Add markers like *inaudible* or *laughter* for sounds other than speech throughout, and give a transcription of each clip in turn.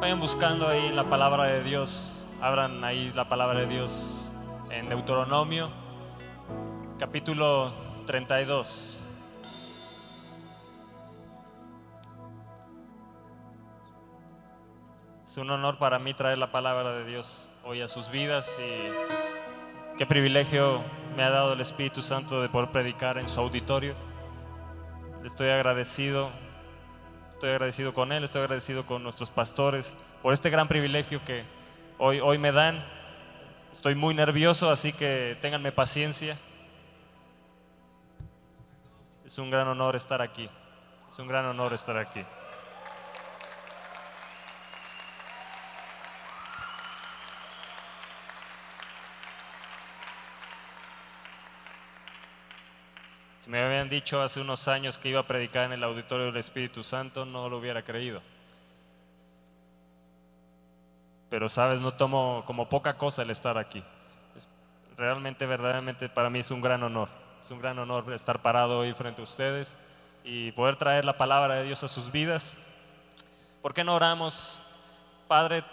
Vayan buscando ahí la palabra de Dios. Abran ahí la palabra de Dios en Deuteronomio, capítulo 32. Es un honor para mí traer la palabra de Dios hoy a sus vidas y qué privilegio me ha dado el Espíritu Santo de poder predicar en su auditorio. Estoy agradecido Estoy agradecido con Él, estoy agradecido con nuestros pastores por este gran privilegio que hoy, hoy me dan. Estoy muy nervioso, así que ténganme paciencia. Es un gran honor estar aquí. Es un gran honor estar aquí. Me habían dicho hace unos años que iba a predicar en el auditorio del Espíritu Santo, no lo hubiera creído. Pero sabes, no tomo como poca cosa el estar aquí. realmente, verdaderamente para mí es un gran honor. Es un gran honor estar parado hoy frente a ustedes y poder traer la palabra de Dios a sus vidas. ¿Por qué no oramos, Padre,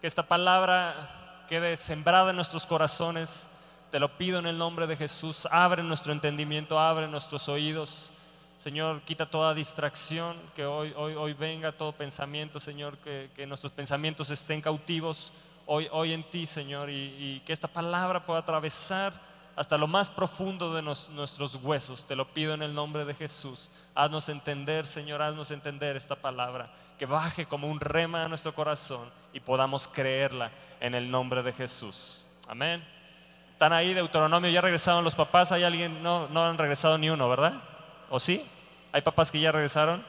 que esta palabra quede sembrada en nuestros corazones? Te lo pido en el nombre de Jesús. Abre nuestro entendimiento, abre nuestros oídos. Señor, quita toda distracción, que hoy, hoy, hoy venga todo pensamiento, Señor, que, nuestros pensamientos estén cautivos hoy, hoy en ti, Señor, y, que esta palabra pueda atravesar hasta lo más profundo de nuestros huesos. Te lo pido en el nombre de Jesús. Haznos entender, Señor, haznos entender esta palabra, que baje como un rema a nuestro corazón y podamos creerla en el nombre de Jesús. Amén. Están ahí, Deuteronomio, ya regresaron los papás. ¿Hay alguien? No, no han regresado ni uno, ¿verdad? ¿O sí? ¿Hay papás que ya regresaron?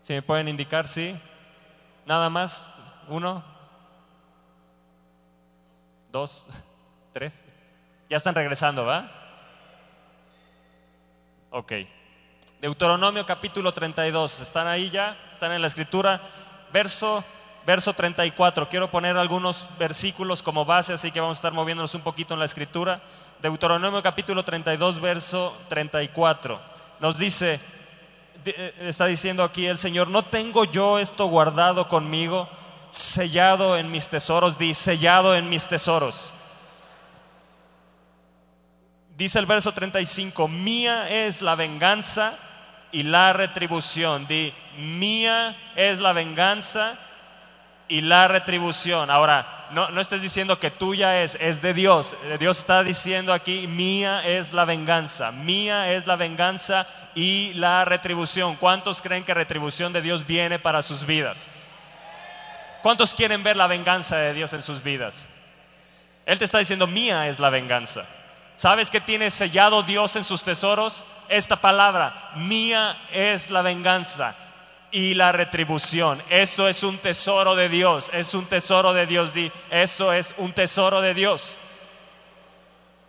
Si me pueden indicar, sí. Nada más, uno, dos, *laughs* tres. Ya están regresando, ¿va? Ok. Deuteronomio capítulo 32. ¿Están ahí ya? ¿Están en la escritura? Verso verso 34. Quiero poner algunos versículos como base, así que vamos a estar moviéndonos un poquito en la escritura. Deuteronomio capítulo 32, verso 34. Nos dice, eh, está diciendo aquí el Señor, no tengo yo esto guardado conmigo, sellado en mis tesoros, di, sellado en mis tesoros. Dice el verso 35, mía es la venganza y la retribución. Di, mía es la venganza y la retribución. Ahora, no, no estés diciendo que tuya es, es de Dios. Dios está diciendo aquí, mía es la venganza, mía es la venganza y la retribución. ¿Cuántos creen que retribución de Dios viene para sus vidas? ¿Cuántos quieren ver la venganza de Dios en sus vidas? Él te está diciendo, mía es la venganza. ¿Sabes que tiene sellado Dios en sus tesoros? Esta palabra, mía es la venganza y la retribución. Esto es un tesoro de Dios, es un tesoro de Dios. esto es un tesoro de Dios.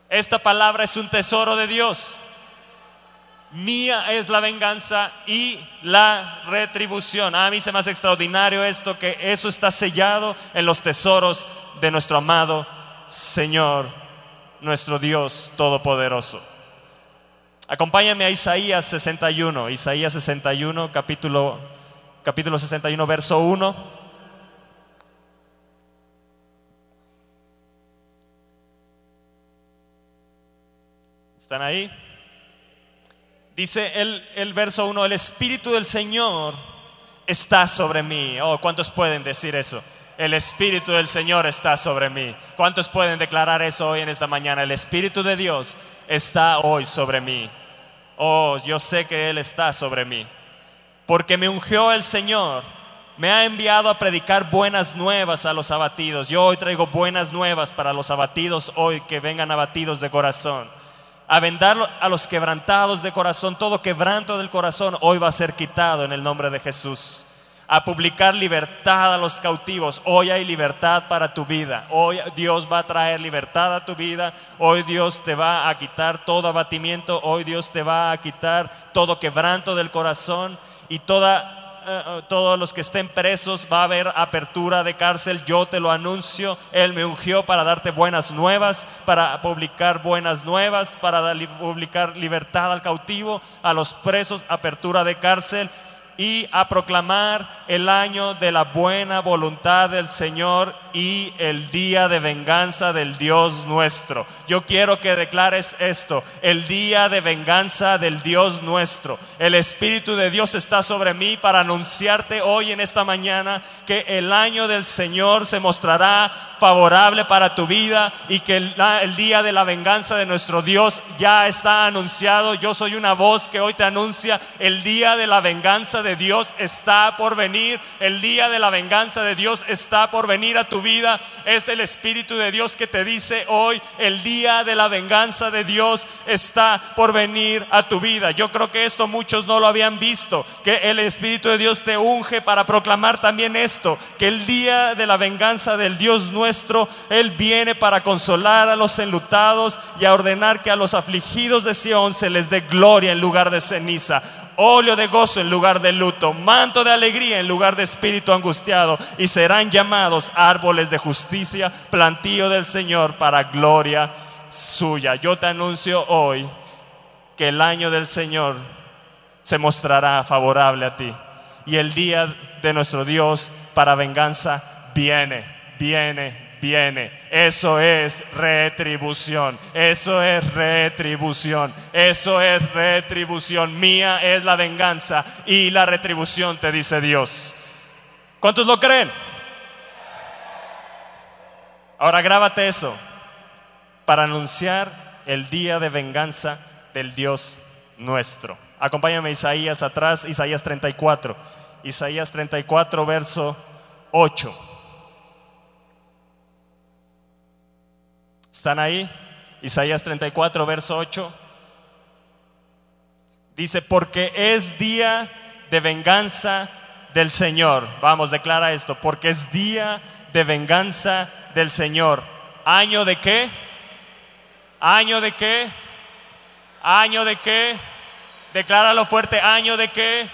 Esta palabra es un tesoro de Dios. Mía es la venganza y la retribución. A mí se me hace extraordinario esto, que eso está sellado en los tesoros de nuestro amado Señor, nuestro Dios Todopoderoso. Acompáñame a Isaías 61, Isaías 61, capítulo capítulo 61, verso 1. ¿Están ahí? Dice el, el verso 1, el Espíritu del Señor está sobre mí. Oh, ¿cuántos pueden decir eso? El Espíritu del Señor está sobre mí. ¿Cuántos pueden declarar eso hoy en esta mañana? El Espíritu de Dios está hoy sobre mí. Oh, yo sé que Él está sobre mí porque me ungió el Señor. Me ha enviado a predicar buenas nuevas a los abatidos. Yo hoy traigo buenas nuevas para los abatidos hoy que vengan abatidos de corazón. A vendar a los quebrantados de corazón. Todo quebranto del corazón hoy va a ser quitado en el nombre de Jesús. A publicar libertad a los cautivos. Hoy hay libertad para tu vida. Hoy Dios va a traer libertad a tu vida. Hoy Dios te va a quitar todo abatimiento. Hoy Dios te va a quitar todo quebranto del corazón y toda, eh, eh, todos los que estén presos va a haber apertura de cárcel. Yo te lo anuncio. Él me ungió para darte buenas nuevas, para publicar buenas nuevas, para publicar libertad al cautivo, a los presos, apertura de cárcel. Y a proclamar el año de la buena voluntad del Señor y el día de venganza del Dios nuestro. Yo quiero que declares esto, el día de venganza del Dios nuestro. El Espíritu de Dios está sobre mí para anunciarte hoy en esta mañana que el año del Señor se mostrará favorable para tu vida y que el, día de la venganza de nuestro Dios ya está anunciado. Yo soy una voz que hoy te anuncia, el día de la venganza de Dios está por venir, el día de la venganza de Dios está por venir a tu vida. Es el Espíritu de Dios que te dice hoy, el día de la venganza de Dios está por venir a tu vida. Yo creo que esto muchos no lo habían visto, que el Espíritu de Dios te unge para proclamar también esto, que el día de la venganza del Dios nuestro él viene para consolar a los enlutados y a ordenar que a los afligidos de Sión se les dé gloria en lugar de ceniza óleo de gozo en lugar de luto, manto de alegría en lugar de espíritu angustiado, y serán llamados árboles de justicia, plantío del Señor para gloria suya. Yo te anuncio hoy que el año del Señor se mostrará favorable a ti, y el día de nuestro Dios para venganza viene, viene, viene. Eso es retribución. Eso es retribución. Eso es retribución. Mía es la venganza y la retribución, te dice Dios. ¿Cuántos lo creen? Ahora grábate eso para anunciar el día de venganza del Dios nuestro. Acompáñame Isaías atrás, Isaías 34. Isaías 34, verso 8. ¿Están ahí? Isaías 34, verso 8. Dice, porque es día de venganza del Señor. Vamos, declara esto, porque es día de venganza del Señor. ¿Año de qué? ¿Año de qué? ¿Año de qué? Decláralo fuerte, ¿año de qué?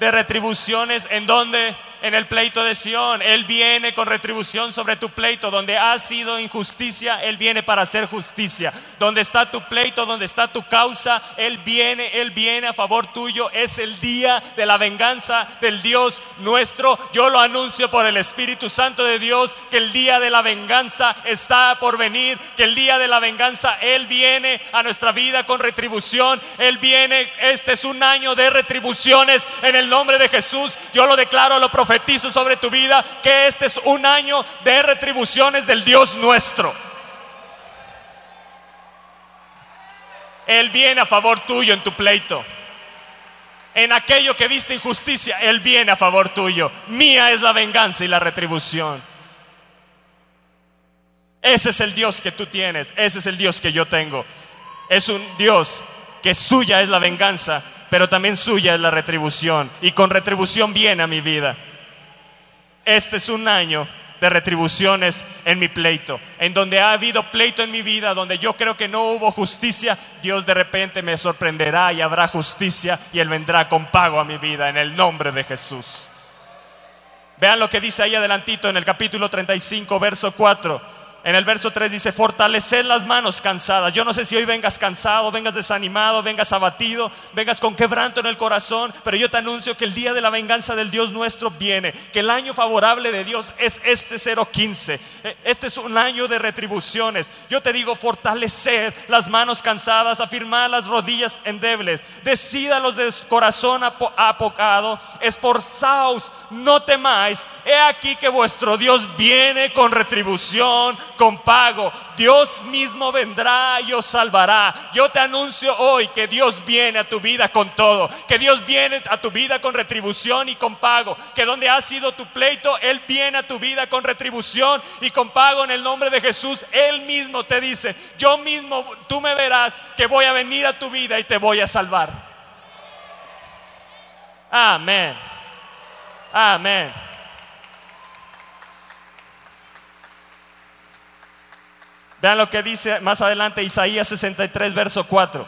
De retribuciones, ¿en dónde? En el pleito de Sión. Él viene con retribución sobre tu pleito. Donde ha sido injusticia, Él viene para hacer justicia. Donde está tu pleito, donde está tu causa, Él viene, Él viene a favor tuyo. Es el día de la venganza del Dios nuestro. Yo lo anuncio por el Espíritu Santo de Dios que el día de la venganza está por venir. Que el día de la venganza Él viene a nuestra vida con retribución. Él viene, este es un año de retribuciones en el nombre de Jesús. Yo lo declaro, lo profetizo profetizo sobre tu vida que este es un año de retribuciones del Dios nuestro. Él viene a favor tuyo en tu pleito. En aquello que viste injusticia, Él viene a favor tuyo. Mía es la venganza y la retribución. Ese es el Dios que tú tienes. Ese es el Dios que yo tengo. Es un Dios que suya es la venganza, pero también suya es la retribución. Y con retribución viene a mi vida. Este es un año de retribuciones en mi pleito. En donde ha habido pleito en mi vida, donde yo creo que no hubo justicia, Dios de repente me sorprenderá y habrá justicia y Él vendrá con pago a mi vida en el nombre de Jesús. Vean lo que dice ahí adelantito en el capítulo 35, verso 4. En el verso 3 dice, fortaleced las manos cansadas. Yo no sé si hoy vengas cansado, vengas desanimado, vengas abatido, vengas con quebranto en el corazón, pero yo te anuncio que el día de la venganza del Dios nuestro viene, que el año favorable de Dios es este 015. E, este es un año de retribuciones. Yo te digo, fortaleced las manos cansadas, afirmad las rodillas endebles, decida los de corazón apocado, esforzaos, no temáis. He aquí que vuestro Dios viene con retribución con pago. Dios mismo vendrá y os salvará. Yo te anuncio hoy que Dios viene a tu vida con todo, que Dios viene a tu vida con retribución y con pago, que donde ha sido tu pleito, Él viene a tu vida con retribución y con pago en el nombre de Jesús. Él mismo te dice, yo mismo, tú me verás que voy a venir a tu vida y te voy a salvar. Amén. Amén. Vean lo que dice más adelante Isaías 63, verso 4.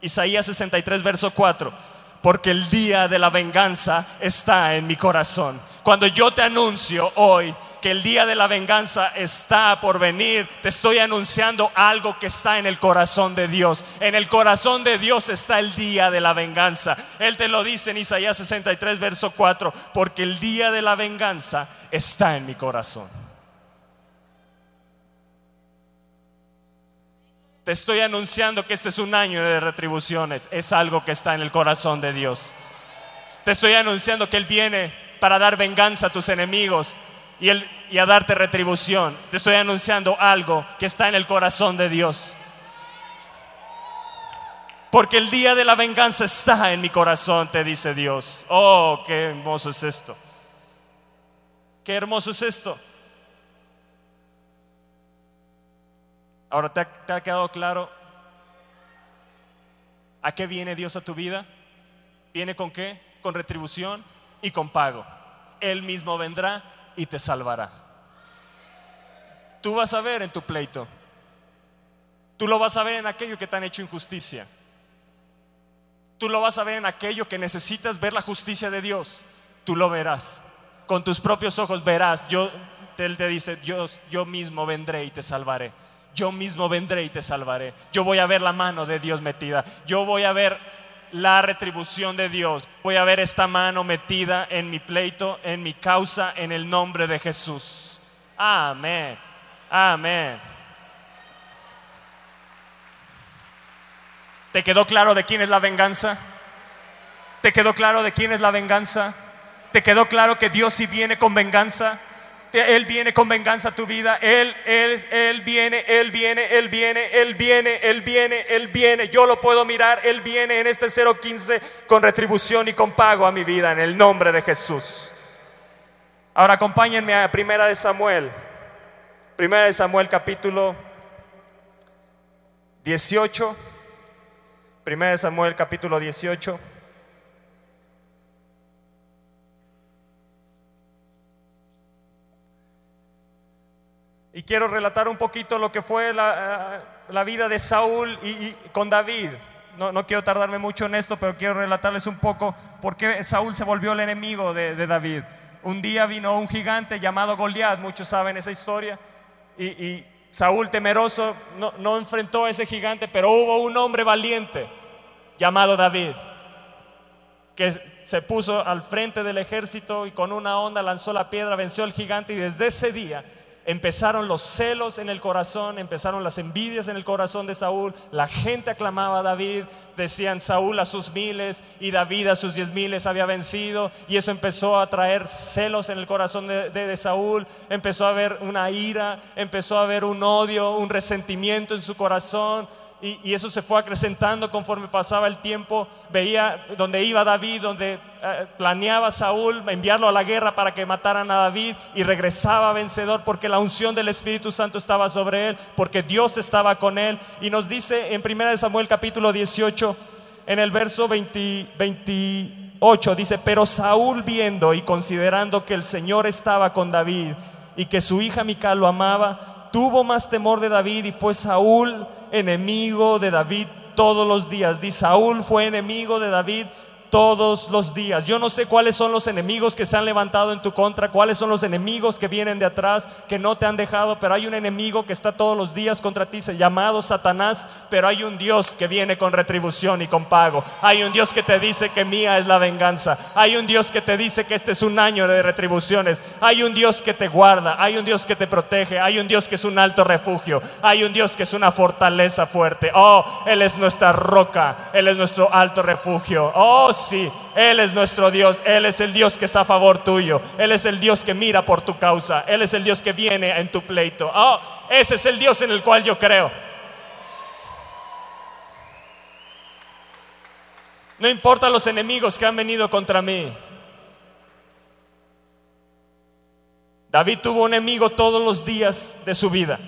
Isaías 63, verso 4. Porque el día de la venganza está en mi corazón. Cuando yo te anuncio hoy que el día de la venganza está por venir. Te estoy anunciando algo que está en el corazón de Dios. En el corazón de Dios está el día de la venganza. Él te lo dice en Isaías 63, verso 4, porque el día de la venganza está en mi corazón. Te estoy anunciando que este es un año de retribuciones. Es algo que está en el corazón de Dios. Te estoy anunciando que Él viene para dar venganza a tus enemigos y, a darte retribución. Te estoy anunciando algo que está en el corazón de Dios. Porque el día de la venganza está en mi corazón, te dice Dios. Oh, qué hermoso es esto. Qué hermoso es esto. Ahora, ¿te ha, quedado claro a qué viene Dios a tu vida? ¿Viene con qué? Con retribución y con pago. Él mismo vendrá y te salvará. Tú vas a ver en tu pleito. Tú lo vas a ver en aquello que te han hecho injusticia. Tú lo vas a ver en aquello que necesitas ver la justicia de Dios. Tú lo verás. Con tus propios ojos verás. Yo, Él te dice, Dios, yo mismo vendré y te salvaré yo mismo vendré y te salvaré. Yo voy a ver la mano de Dios metida. Yo voy a ver la retribución de Dios. Voy a ver esta mano metida en mi pleito, en mi causa, en el nombre de Jesús. Amén. Amén. ¿Te quedó claro de quién es la venganza? ¿Te quedó claro de quién es la venganza? ¿Te quedó claro que Dios sí viene con venganza? Él viene con venganza a tu vida. Él, él, él viene, Él viene, Él viene, Él viene, Él viene, Él viene. Yo lo puedo mirar. Él viene en este 015 con retribución y con pago a mi vida en el nombre de Jesús. Ahora acompáñenme a Primera de Samuel. Primera de Samuel capítulo 18. Primera de Samuel capítulo 18. Y quiero relatar un poquito lo que fue la, eh, vida de Saúl y, con David. No, no, quiero tardarme mucho en esto, pero quiero relatarles un poco por qué Saúl se volvió el enemigo de, David. Un día vino un gigante llamado Goliat, muchos saben esa historia, y, Saúl temeroso no, no enfrentó a ese gigante, pero hubo un hombre valiente llamado David, que se puso al frente del ejército y con una onda lanzó la piedra, venció al gigante y desde ese día empezaron los celos en el corazón, empezaron las envidias en el corazón de Saúl, la gente aclamaba a David, decían Saúl a sus miles y David a sus diez miles había vencido y eso empezó a traer celos en el corazón de, Saúl, empezó a haber una ira, empezó a haber un odio, un resentimiento en su corazón y, eso se fue acrecentando conforme pasaba el tiempo. Veía donde iba David, donde eh, planeaba Saúl enviarlo a la guerra para que mataran a David y regresaba vencedor porque la unción del Espíritu Santo estaba sobre él, porque Dios estaba con él. Y nos dice en 1 Samuel capítulo 18, en el verso 28, dice, pero Saúl viendo y considerando que el Señor estaba con David y que su hija Mical lo amaba, tuvo más temor de David y fue Saúl enemigo de David todos los días. Di Saúl fue enemigo de David todos los días. Yo no sé cuáles son los enemigos que se han levantado en tu contra, cuáles son los enemigos que vienen de atrás, que no te han dejado, pero hay un enemigo que está todos los días contra ti, se llamado Satanás, pero hay un Dios que viene con retribución y con pago. Hay un Dios que te dice que mía es la venganza. Hay un Dios que te dice que este es un año de retribuciones. Hay un Dios que te guarda, hay un Dios que te protege, hay un Dios que es un alto refugio, hay un Dios que es una fortaleza fuerte. Oh, Él es nuestra roca, Él es nuestro alto refugio. Oh, sí, Él es nuestro Dios, Él es el Dios que está a favor tuyo, Él es el Dios que mira por tu causa, Él es el Dios que viene en tu pleito. Oh, ese es el Dios en el cual yo creo. No importa los enemigos que han venido contra mí. David tuvo un enemigo todos los días de su vida.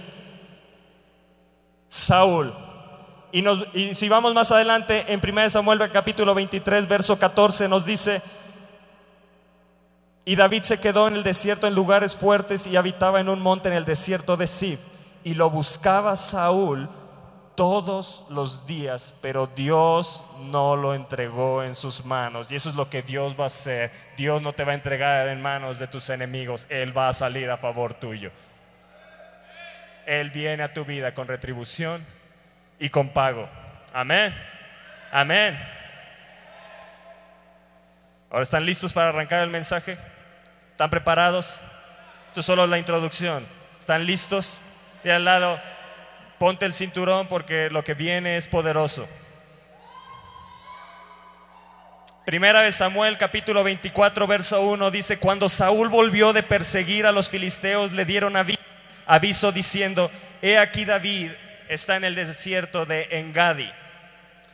Saúl. Y, si vamos más adelante, en 1 Samuel capítulo 23, verso 14, nos dice, y David se quedó en el desierto en lugares fuertes y habitaba en un monte en el desierto de Sif. Y lo buscaba Saúl todos los días, pero Dios no lo entregó en sus manos. Y eso es lo que Dios va a hacer. Dios no te va a entregar en manos de tus enemigos. Él va a salir a favor tuyo. Él viene a tu vida con retribución y con pago. Amén. Amén. Ahora están listos para arrancar el mensaje. ¿Están preparados? Esto es solo la introducción. ¿Están listos? Y al lado, ponte el cinturón porque lo que viene es poderoso. Primera de Samuel capítulo 24 verso 1 dice, cuando Saúl volvió de perseguir a los filisteos, le dieron aviso diciendo, he aquí David está en el desierto de Engadi.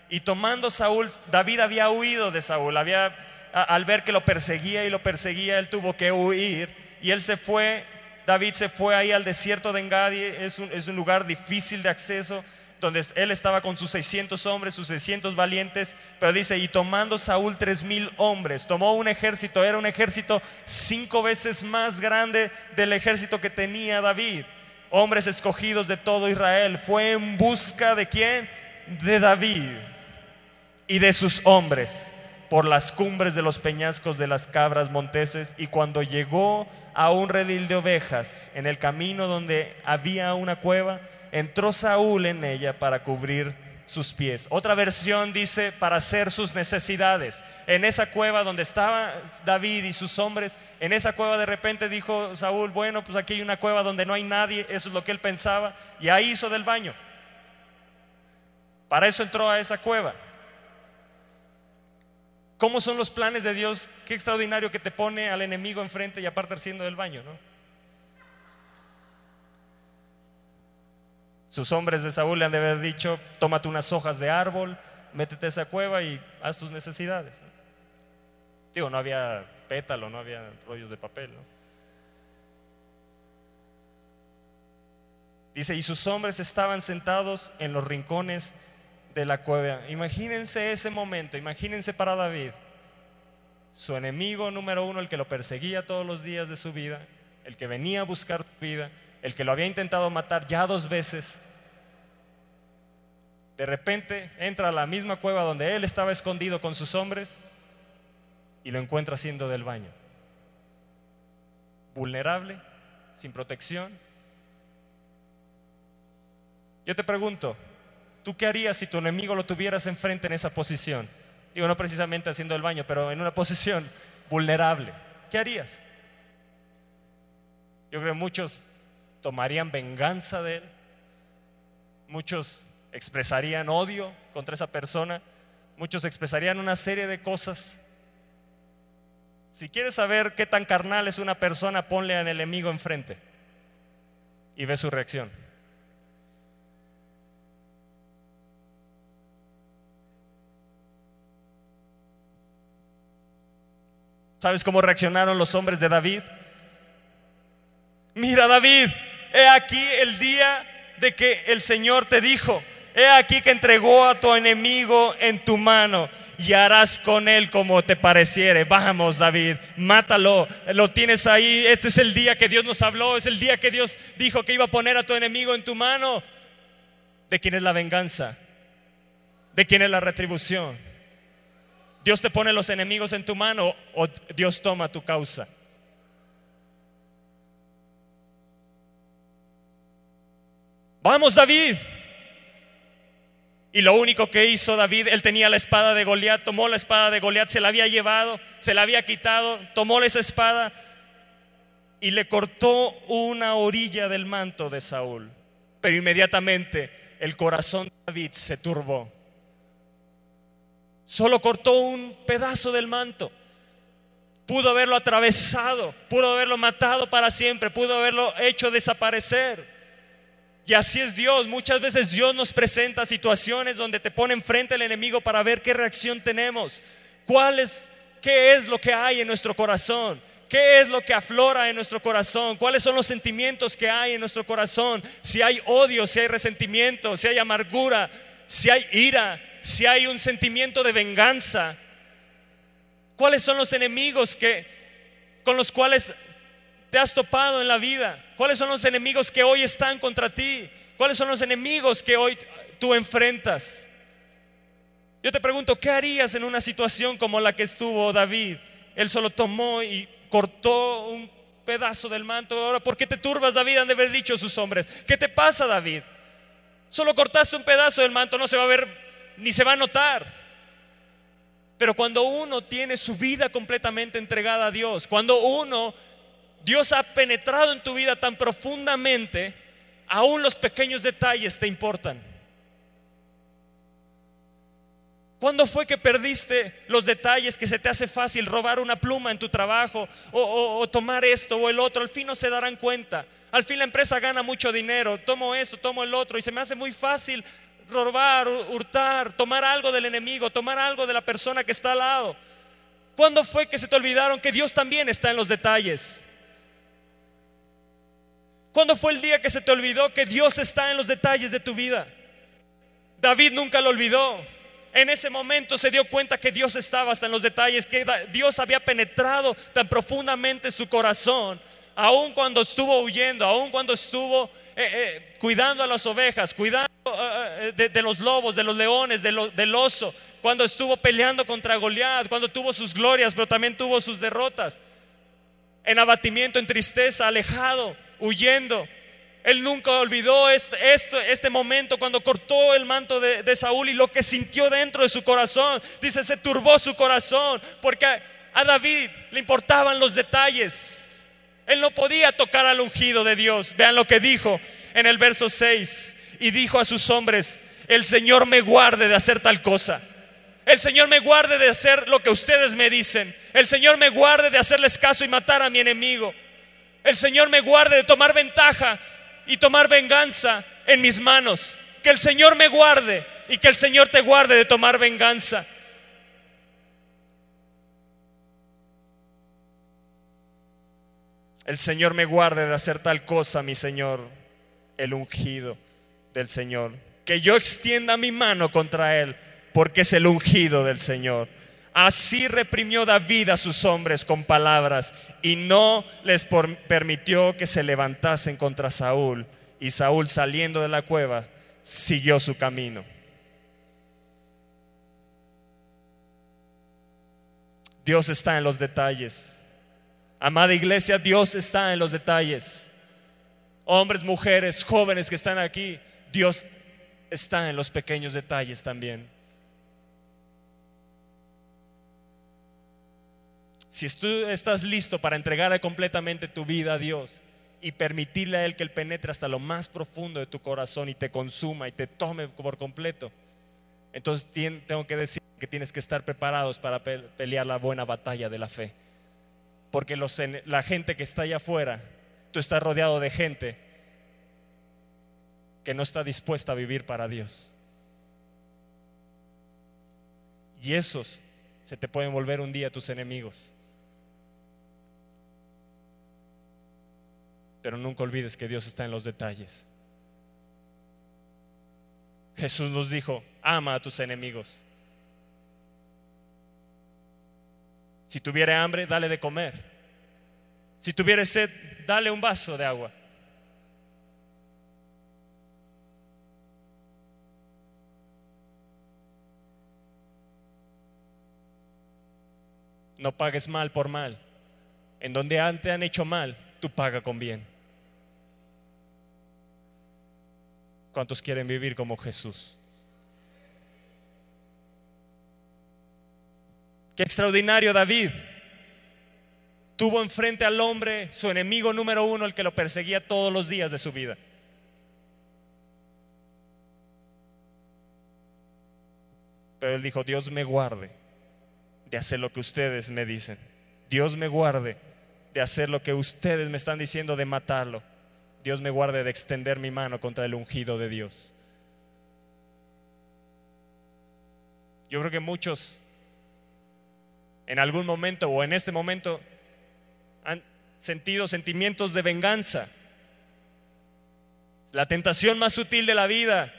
Y tomando Saúl, David había huido de Saúl, había, al ver que lo perseguía y lo perseguía, él tuvo que huir y él se fue David se fue ahí al desierto de Engadi, es un, es un lugar difícil de acceso, donde él estaba con sus 600 hombres, sus 600 valientes, pero dice, y tomando Saúl tres mil hombres, tomó un ejército, era un ejército cinco veces más grande del ejército que tenía David, hombres escogidos de todo Israel, fue en busca de quién? De David y de sus hombres por las cumbres de los peñascos de las cabras monteses y cuando llegó a un redil de ovejas en el camino donde había una cueva, entró Saúl en ella para cubrir sus pies. Otra versión dice para hacer sus necesidades. En esa cueva donde estaba David y sus hombres, en esa cueva de repente dijo Saúl, bueno, pues aquí hay una cueva donde no hay nadie, eso es lo que él pensaba, y ahí hizo del baño. Para eso entró a esa cueva. ¿Cómo son los planes de Dios? Qué extraordinario que te pone al enemigo enfrente y aparte haciendo del baño, ¿no? Sus hombres de Saúl le han de haber dicho, tómate unas hojas de árbol, métete a esa cueva y haz tus necesidades. Digo, no había pétalo, no había rollos de papel. Dice, y sus hombres estaban sentados en los rincones de la cueva. Imagínense ese momento, imagínense para David, su enemigo número uno, el que lo perseguía todos los días de su vida, el que venía a buscar su vida, el que lo había intentado matar ya dos veces. De repente entra a la misma cueva donde él estaba escondido con sus hombres y lo encuentra haciendo del baño. Vulnerable, sin protección. Yo te pregunto, ¿Tú qué harías si tu enemigo lo tuvieras enfrente en esa posición? Digo, no precisamente haciendo el baño, pero en una *laughs* posición vulnerable. ¿Qué harías? Yo creo que muchos tomarían venganza de él. Muchos expresarían odio contra esa persona. Muchos expresarían una serie de cosas. Si quieres saber qué tan carnal es una persona, ponle al enemigo enfrente y ve su reacción. ¿Sabes cómo reaccionaron los hombres de David? Mira David, he aquí el día de que el Señor te dijo, he aquí que entregó a tu enemigo en tu mano y harás con él como te pareciere. Vamos David, mátalo, lo tienes ahí, este es el día que Dios nos habló, es el día que Dios dijo que iba a poner a tu enemigo en tu mano. ¿De quién es la venganza? ¿De quién es la retribución? Dios te pone los enemigos en tu mano o Dios toma tu causa. Vamos David. Y lo único que hizo David, él tenía la espada de Goliat, tomó la espada de Goliat, se la había llevado, se la había quitado, tomó esa espada y le cortó una orilla del manto de Saúl. Pero inmediatamente el corazón de David se turbó. Solo cortó un pedazo del manto. Pudo haberlo atravesado, pudo haberlo matado para siempre, pudo haberlo hecho desaparecer. Y así es Dios. Muchas veces Dios nos presenta situaciones donde te pone enfrente el enemigo para ver qué reacción tenemos. ¿Cuál es, qué es lo que hay en nuestro corazón? ¿Qué es lo que aflora en nuestro corazón? ¿Cuáles son los sentimientos que hay en nuestro corazón? Si hay odio, si hay resentimiento, si hay amargura, si hay ira, si hay un sentimiento de venganza, cuáles son los enemigos que con los cuales te has topado en la vida, cuáles son los enemigos que hoy están contra ti, cuáles son los enemigos que hoy tú enfrentas. Yo te pregunto, ¿qué harías en una situación como la que estuvo David? Él solo tomó y cortó un pedazo del manto. Ahora, ¿por qué te turbas, David? Han de haber dicho sus hombres. ¿Qué te pasa, David? Solo cortaste un pedazo del manto, no se va a ver ni se va a notar. Pero cuando uno tiene su vida completamente entregada a Dios, cuando uno, Dios ha penetrado en tu vida tan profundamente, aún los pequeños detalles te importan. ¿Cuándo fue que perdiste los detalles que se te hace fácil robar una pluma en tu trabajo o, tomar esto o el otro? Al fin no se darán cuenta. Al fin la empresa gana mucho dinero. Tomo esto, tomo el otro y se me hace muy fácil robar, hurtar, tomar algo del enemigo, tomar algo de la persona que está al lado. ¿Cuándo fue que se te olvidaron que Dios también está en los detalles? ¿Cuándo fue el día que se te olvidó que Dios está en los detalles de tu vida? David nunca lo olvidó. En ese momento se dio cuenta que Dios estaba hasta en los detalles, que Dios había penetrado tan profundamente su corazón, aun cuando estuvo huyendo, aun cuando estuvo eh, eh, cuidando a las ovejas, cuidando eh, de, los lobos, de los leones, del oso, cuando estuvo peleando contra Goliat, cuando tuvo sus glorias, pero también tuvo sus derrotas, en abatimiento, en tristeza, alejado huyendo. Él nunca olvidó este, este, momento cuando cortó el manto de, de, Saúl y lo que sintió dentro de su corazón. Dice, se turbó su corazón porque a David le importaban los detalles. Él no podía tocar al ungido de Dios. Vean lo que dijo en el verso 6. Y dijo a sus hombres, el Señor me guarde de hacer tal cosa. El Señor me guarde de hacer lo que ustedes me dicen. El Señor me guarde de hacerles caso y matar a mi enemigo. El Señor me guarde de tomar ventaja y tomar venganza en mis manos. Que el Señor me guarde y que el Señor te guarde de tomar venganza. El Señor me guarde de hacer tal cosa, mi Señor, el ungido del Señor. Que yo extienda mi mano contra Él, porque es el ungido del Señor. Así reprimió David a sus hombres con palabras y no les permitió que se levantasen contra Saúl. Y Saúl saliendo de la cueva siguió su camino. Dios está en los detalles. Amada iglesia, Dios está en los detalles. Hombres, mujeres, jóvenes que están aquí, Dios está en los pequeños detalles también. Si tú estás listo para entregarle completamente tu vida a Dios y permitirle a Él que Él penetre hasta lo más profundo de tu corazón y te consuma y te tome por completo, entonces tengo que decir que tienes que estar preparados para pelear la buena batalla de la fe. Porque la gente que está allá afuera, tú estás rodeado de gente que no está dispuesta a vivir para Dios. Y esos se te pueden volver un día tus enemigos. Pero nunca olvides que Dios está en los detalles. Jesús nos dijo, ama a tus enemigos. Si tuviera hambre, dale de comer. Si tuviera sed, dale un vaso de agua. No pagues mal por mal. En donde antes han hecho mal, tú paga con bien. ¿Cuántos quieren vivir como Jesús? Qué extraordinario David. Tuvo enfrente al hombre, su enemigo número uno, el que lo perseguía todos los días de su vida. Pero él dijo, Dios me guarde de hacer lo que ustedes me dicen. Dios me guarde de hacer lo que ustedes me están diciendo de matarlo. Dios me guarde de extender mi mano contra el ungido de Dios. Yo creo que muchos en algún momento o en este momento han sentido sentimientos de venganza. La tentación más sutil de la vida,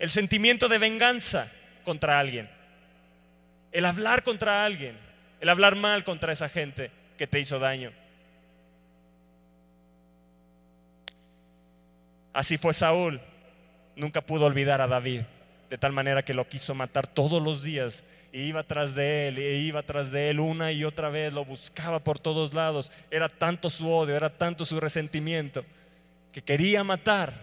el sentimiento de venganza contra alguien. El hablar contra alguien, el hablar mal contra esa gente que te hizo daño. Así fue Saúl. nunca pudo olvidar a David, de tal manera que lo quiso matar todos los días. E iba tras de él, e iba tras de él una y otra vez, lo buscaba por todos lados. Era tanto su odio, era tanto su resentimiento, que quería matar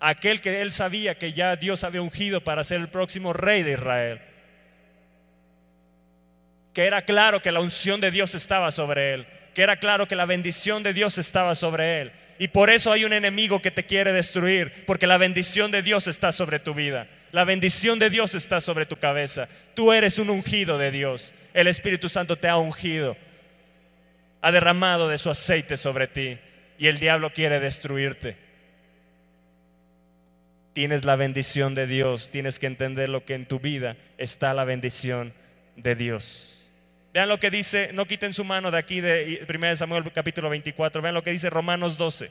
a aquel que él sabía que ya Dios había ungido para ser el próximo rey de Israel. Que era claro que la unción de Dios estaba sobre él, que era claro que la bendición de Dios estaba sobre él. Y por eso hay un enemigo que te quiere destruir, porque la bendición de Dios está sobre tu vida. La bendición de Dios está sobre tu cabeza. Tú eres un ungido de Dios. El Espíritu Santo te ha ungido. Ha derramado de su aceite sobre ti. Y el diablo quiere destruirte. Tienes la bendición de Dios. Tienes que entender lo que en tu vida está la bendición de Dios. Vean lo que dice, no quiten su mano de aquí de 1 Samuel capítulo 24. Vean lo que dice Romanos 12.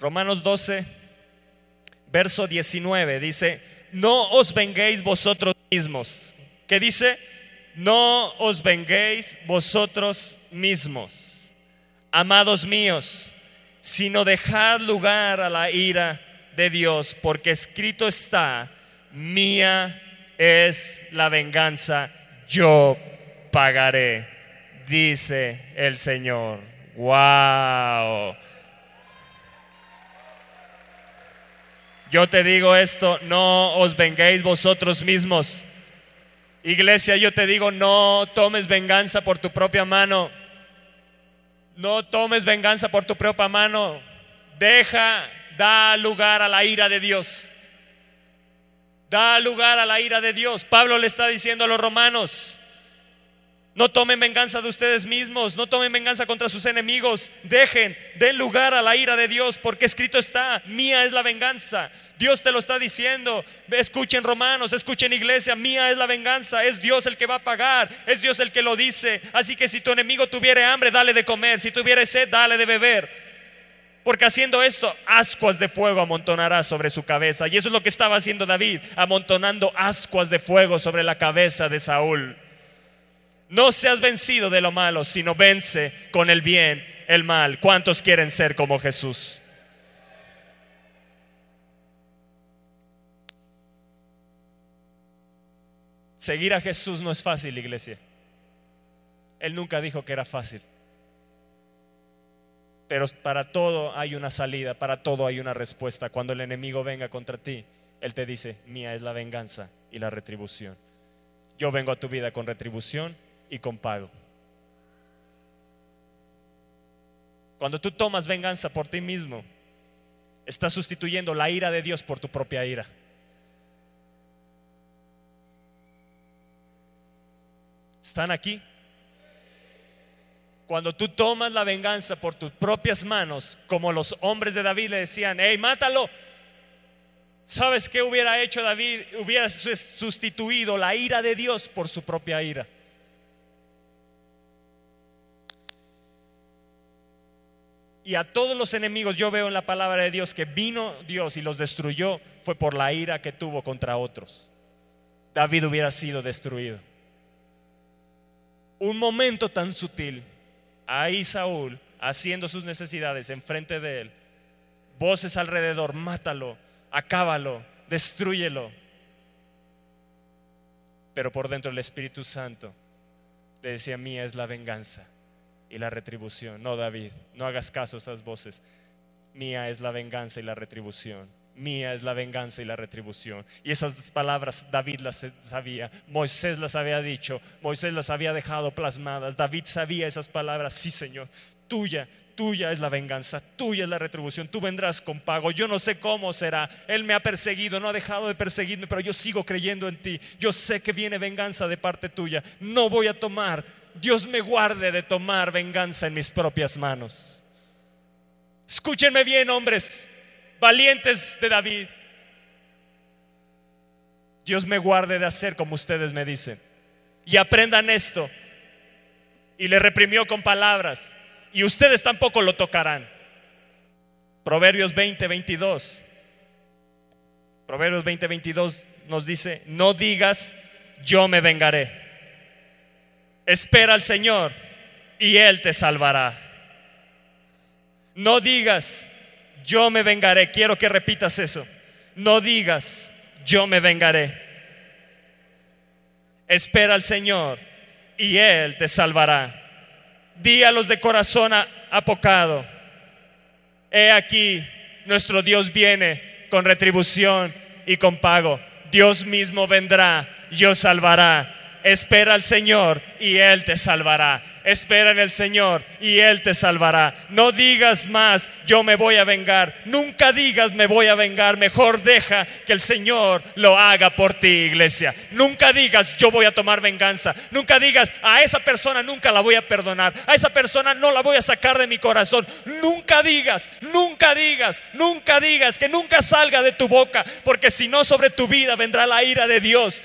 Romanos 12, verso 19, dice, no os venguéis vosotros mismos. ¿Qué dice? No os venguéis vosotros mismos, amados míos, sino dejad lugar a la ira de Dios, porque escrito está, mía es la venganza, yo pagaré, dice el Señor. Wow. Yo te digo esto, no os venguéis vosotros mismos. Iglesia, yo te digo, no tomes venganza por tu propia mano. No tomes venganza por tu propia mano. Deja, da lugar a la ira de Dios. Da lugar a la ira de Dios. Pablo le está diciendo a los romanos, no tomen venganza de ustedes mismos, no tomen venganza contra sus enemigos, dejen, den lugar a la ira de Dios, porque escrito está, mía es la venganza. Dios te lo está diciendo. Escuchen romanos, escuchen iglesia, mía es la venganza, es Dios el que va a pagar, es Dios el que lo dice. Así que si tu enemigo tuviere hambre, dale de comer, si tuviere sed, dale de beber. Porque haciendo esto, ascuas de fuego amontonará sobre su cabeza. Y eso es lo que estaba haciendo David, amontonando ascuas de fuego sobre la cabeza de Saúl. No seas vencido de lo malo, sino vence con el bien el mal. ¿Cuántos quieren ser como Jesús? Seguir a Jesús no es fácil, iglesia. Él nunca dijo que era fácil. Pero para todo hay una salida, para todo hay una respuesta. Cuando el enemigo venga contra ti, Él te dice, mía es la venganza y la retribución. Yo vengo a tu vida con retribución y con pago. Cuando tú tomas venganza por ti mismo, estás sustituyendo la ira de Dios por tu propia ira. ¿Están aquí? Cuando tú tomas la venganza por tus propias manos, como los hombres de David le decían, hey, mátalo. ¿Sabes qué hubiera hecho David? Hubiera sustituido la ira de Dios por su propia ira. Y a todos los enemigos yo veo en la palabra de Dios que vino Dios y los destruyó fue por la ira que tuvo contra otros. David hubiera sido destruido. Un momento tan sutil, ahí Saúl haciendo sus necesidades enfrente de él, voces alrededor, mátalo, acábalo, destruyelo. Pero por dentro el Espíritu Santo le decía, mía es la venganza y la retribución. No, David, no hagas caso a esas voces. Mía es la venganza y la retribución. Mía es la venganza y la retribución. Y esas palabras David las sabía, Moisés las había dicho, Moisés las había dejado plasmadas, David sabía esas palabras, sí Señor, tuya, tuya es la venganza, tuya es la retribución, tú vendrás con pago, yo no sé cómo será, Él me ha perseguido, no ha dejado de perseguirme, pero yo sigo creyendo en ti, yo sé que viene venganza de parte tuya, no voy a tomar. Dios me guarde de tomar venganza en mis propias manos. Escúchenme bien, hombres, valientes de David. Dios me guarde de hacer como ustedes me dicen. Y aprendan esto. Y le reprimió con palabras. Y ustedes tampoco lo tocarán. Proverbios 20, 22. Proverbios 20, 22 nos dice, no digas, yo me vengaré Espera al Señor y Él te salvará. No digas, yo me vengaré. Quiero que repitas eso. No digas, yo me vengaré. Espera al Señor y Él te salvará. Di a los de corazón apocado. He aquí, nuestro Dios viene con retribución y con pago. Dios mismo vendrá y salvará Espera al Señor y Él te salvará. Espera en el Señor y Él te salvará. No digas más, yo me voy a vengar. Nunca digas, me voy a vengar. Mejor deja que el Señor lo haga por ti, iglesia. Nunca digas, yo voy a tomar venganza. Nunca digas, a esa persona nunca la voy a perdonar. A esa persona no la voy a sacar de mi corazón. Nunca digas, nunca digas, nunca digas, que nunca salga de tu boca. Porque si no, sobre tu vida vendrá la ira de Dios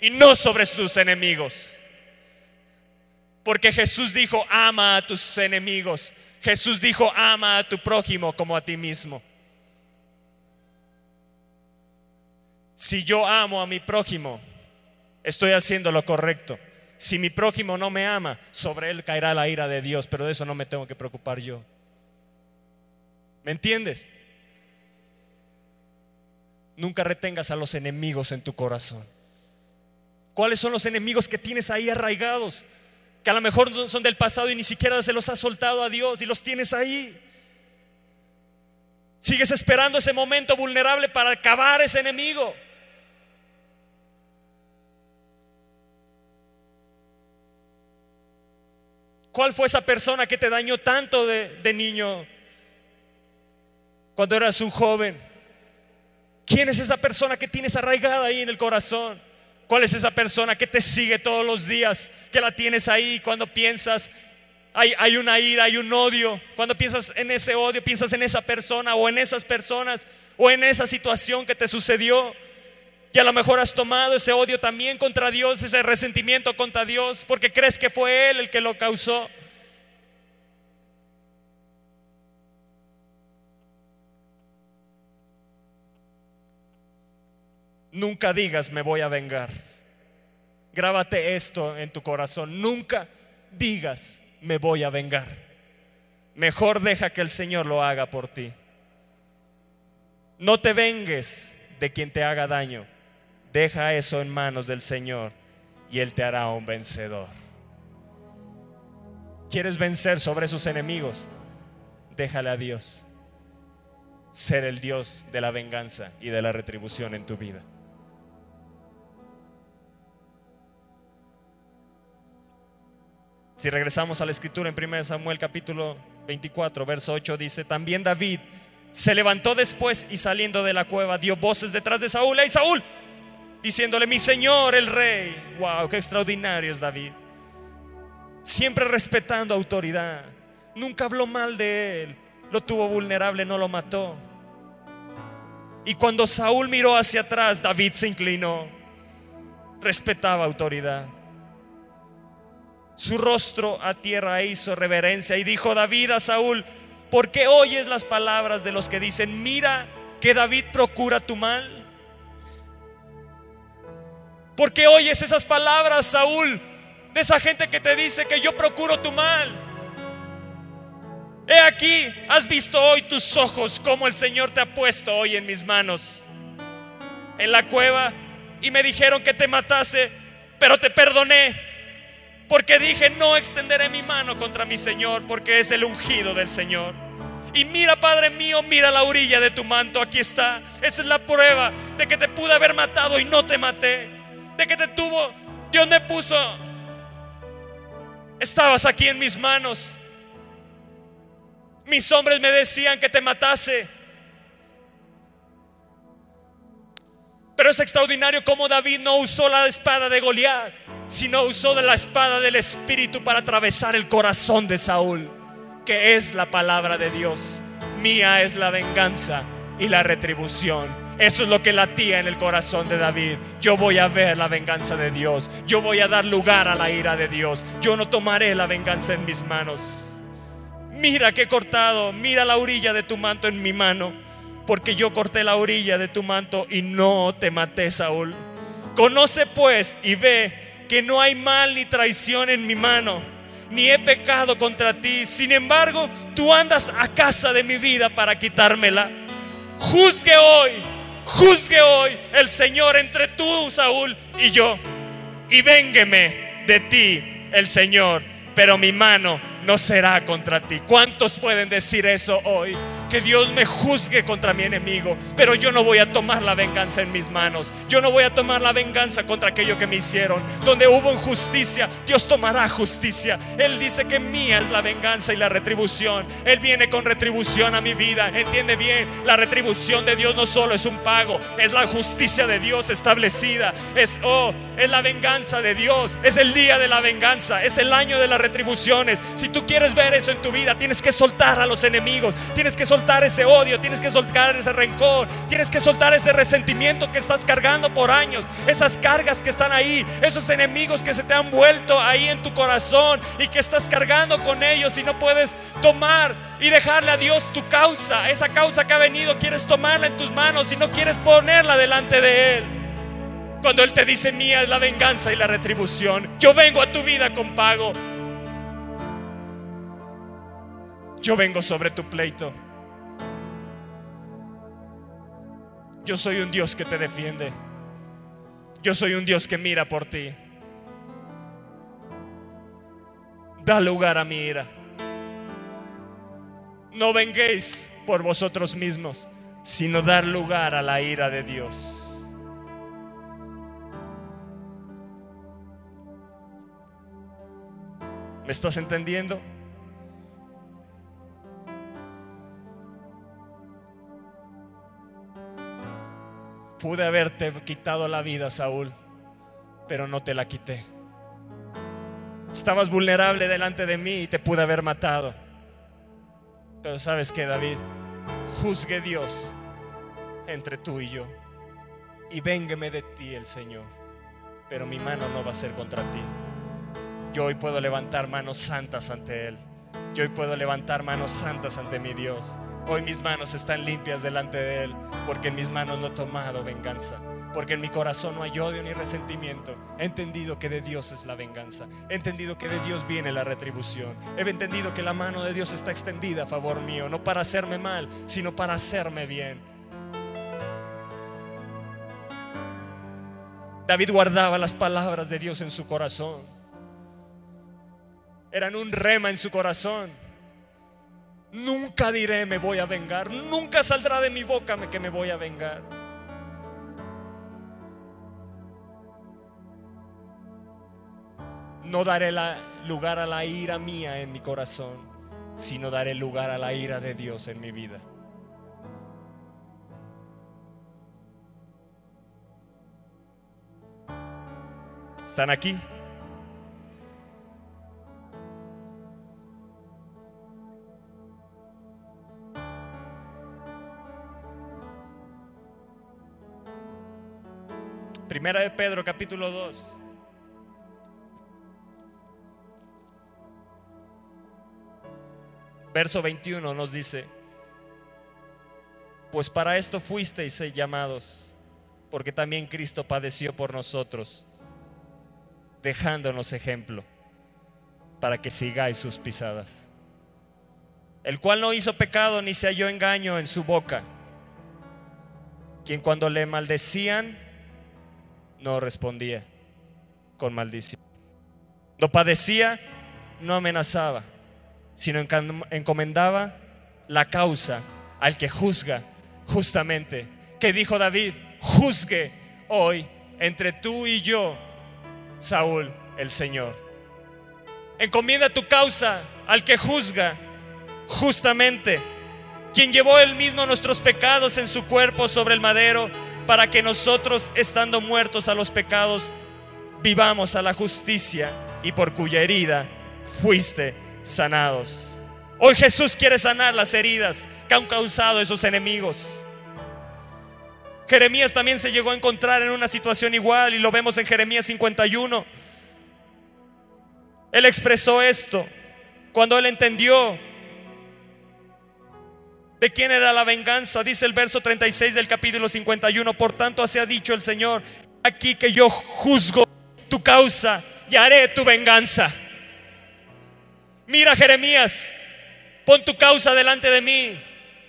y no sobre sus enemigos. Porque Jesús dijo, ama a tus enemigos. Jesús dijo, ama a tu prójimo como a ti mismo. Si yo amo a mi prójimo, estoy haciendo lo correcto. Si mi prójimo no me ama, sobre él caerá la ira de Dios, pero de eso no me tengo que preocupar yo. ¿Me entiendes? Nunca retengas a los enemigos en tu corazón. ¿Cuáles son los enemigos que tienes ahí arraigados? Que a lo mejor son del pasado y ni siquiera se los has soltado a Dios y los tienes ahí. Sigues esperando ese momento vulnerable para acabar ese enemigo. ¿Cuál fue esa persona que te dañó tanto de, de niño cuando eras un joven? ¿Quién es esa persona que tienes arraigada ahí en el corazón? ¿Cuál es esa persona que te sigue todos los días? Que la tienes ahí cuando piensas, hay, hay una ira, hay un odio. Cuando piensas en ese odio, piensas en esa persona o en esas personas o en esa situación que te sucedió. Y a lo mejor has tomado ese odio también contra Dios, ese resentimiento contra Dios, porque crees que fue Él el que lo causó. Nunca digas me voy a vengar. Grábate esto en tu corazón. Nunca digas me voy a vengar. Mejor deja que el Señor lo haga por ti. No te vengues de quien te haga daño. Deja eso en manos del Señor y Él te hará un vencedor. ¿Quieres vencer sobre sus enemigos? Déjale a Dios ser el Dios de la venganza y de la retribución en tu vida. Si regresamos a la escritura en 1 Samuel capítulo 24, verso 8 dice, también David se levantó después y saliendo de la cueva dio voces detrás de Saúl, ¡Ey Saúl! Diciéndole, mi Señor el rey. ¡Wow! ¡Qué extraordinario es David! Siempre respetando autoridad. Nunca habló mal de él. Lo tuvo vulnerable, no lo mató. Y cuando Saúl miró hacia atrás, David se inclinó. Respetaba autoridad su rostro a tierra e hizo reverencia y dijo David a Saúl, ¿por qué oyes las palabras de los que dicen, mira que David procura tu mal? ¿Por qué oyes esas palabras, Saúl, de esa gente que te dice que yo procuro tu mal? He aquí, has visto hoy tus ojos como el Señor te ha puesto hoy en mis manos, en la cueva, y me dijeron que te matase, pero te perdoné porque dije, no extenderé mi mano contra mi Señor, porque es el ungido del Señor. Y mira, Padre mío, mira la orilla de tu manto, aquí está. Esa es la prueba de que te pude haber matado y no te maté. De que te tuvo, Dios me puso. Estabas aquí en mis manos. Mis hombres me decían que te matase. Pero es extraordinario como David no usó la espada de Goliat sino usó la espada del Espíritu para atravesar el corazón de Saúl, que es la palabra de Dios. Mía es la venganza y la retribución. Eso es lo que latía en el corazón de David. Yo voy a ver la venganza de Dios. Yo voy a dar lugar a la ira de Dios. Yo no tomaré la venganza en mis manos. Mira que he cortado. Mira la orilla de tu manto en mi mano. Porque yo corté la orilla de tu manto y no te maté, Saúl. Conoce pues y ve que no hay mal ni traición en mi mano ni he pecado contra ti. Sin embargo, tú andas a casa de mi vida para quitármela. Juzgue hoy, juzgue hoy el Señor entre tú, Saúl, y yo. Y véngueme de ti el Señor, pero mi mano no será contra ti. ¿Cuántos pueden decir eso hoy? Que Dios me juzgue contra mi enemigo, pero yo no voy a tomar la venganza en mis manos. Yo no voy a tomar la venganza contra aquello que me hicieron. Donde hubo injusticia, Dios tomará justicia. Él dice que mía es la venganza y la retribución. Él viene con retribución a mi vida. Entiende bien, la retribución de Dios no solo es un pago, es la justicia de Dios establecida. Es oh, es la venganza de Dios. Es el día de la venganza, es el año de las retribuciones. Si tú quieres ver eso en tu vida, tienes que soltar a los enemigos, tienes que soltar soltar ese odio, tienes que soltar ese rencor, tienes que soltar ese resentimiento que estás cargando por años, esas cargas que están ahí, esos enemigos que se te han vuelto ahí en tu corazón y que estás cargando con ellos y no puedes tomar y dejarle a Dios tu causa, esa causa que ha venido, quieres tomarla en tus manos y no quieres ponerla delante de Él. Cuando Él te dice mía es la venganza y la retribución, yo vengo a tu vida con pago. Yo vengo sobre tu pleito. Yo soy un Dios que te defiende. Yo soy un Dios que mira por ti. Da lugar a mi ira. No venguéis por vosotros mismos, sino dar lugar a la ira de Dios. ¿Me estás entendiendo? Pude haberte quitado la vida, Saúl, pero no te la quité. Estabas vulnerable delante de mí y te pude haber matado. Pero sabes que David, juzgue Dios entre tú y yo. Y véngame de ti el Señor. Pero mi mano no va a ser contra ti. Yo hoy puedo levantar manos santas ante Él. Yo hoy puedo levantar manos santas ante mi Dios. Hoy mis manos están limpias delante de Él, porque en mis manos no he tomado venganza, porque en mi corazón no hay odio ni resentimiento. He entendido que de Dios es la venganza, he entendido que de Dios viene la retribución, he entendido que la mano de Dios está extendida a favor mío, no para hacerme mal, sino para hacerme bien. David guardaba las palabras de Dios en su corazón. Eran un rema en su corazón. Nunca diré me voy a vengar. Nunca saldrá de mi boca que me voy a vengar. No daré lugar a la ira mía en mi corazón, sino daré lugar a la ira de Dios en mi vida. ¿Están aquí? Primera de Pedro, capítulo 2. Verso 21 nos dice, pues para esto fuisteis llamados, porque también Cristo padeció por nosotros, dejándonos ejemplo, para que sigáis sus pisadas. El cual no hizo pecado ni se halló engaño en su boca, quien cuando le maldecían, no respondía con maldición. No padecía, no amenazaba, sino encomendaba la causa al que juzga justamente. Que dijo David, juzgue hoy entre tú y yo, Saúl, el Señor. Encomienda tu causa al que juzga justamente, quien llevó él mismo nuestros pecados en su cuerpo sobre el madero para que nosotros, estando muertos a los pecados, vivamos a la justicia y por cuya herida fuiste sanados. Hoy Jesús quiere sanar las heridas que han causado esos enemigos. Jeremías también se llegó a encontrar en una situación igual y lo vemos en Jeremías 51. Él expresó esto cuando él entendió ¿De quién era la venganza? Dice el verso 36 del capítulo 51. Por tanto, así ha dicho el Señor, aquí que yo juzgo tu causa y haré tu venganza. Mira Jeremías, pon tu causa delante de mí.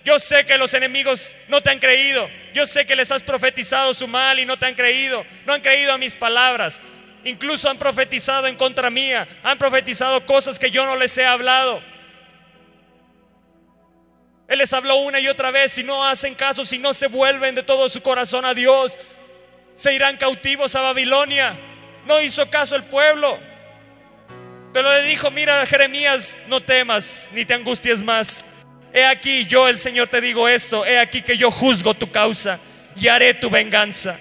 Yo sé que los enemigos no te han creído. Yo sé que les has profetizado su mal y no te han creído. No han creído a mis palabras. Incluso han profetizado en contra mía. Han profetizado cosas que yo no les he hablado. Él les habló una y otra vez. Si no hacen caso, si no se vuelven de todo su corazón a Dios, se irán cautivos a Babilonia. No hizo caso el pueblo. Pero le dijo, mira Jeremías, no temas ni te angusties más. He aquí yo el Señor te digo esto, he aquí que yo juzgo tu causa y haré tu venganza.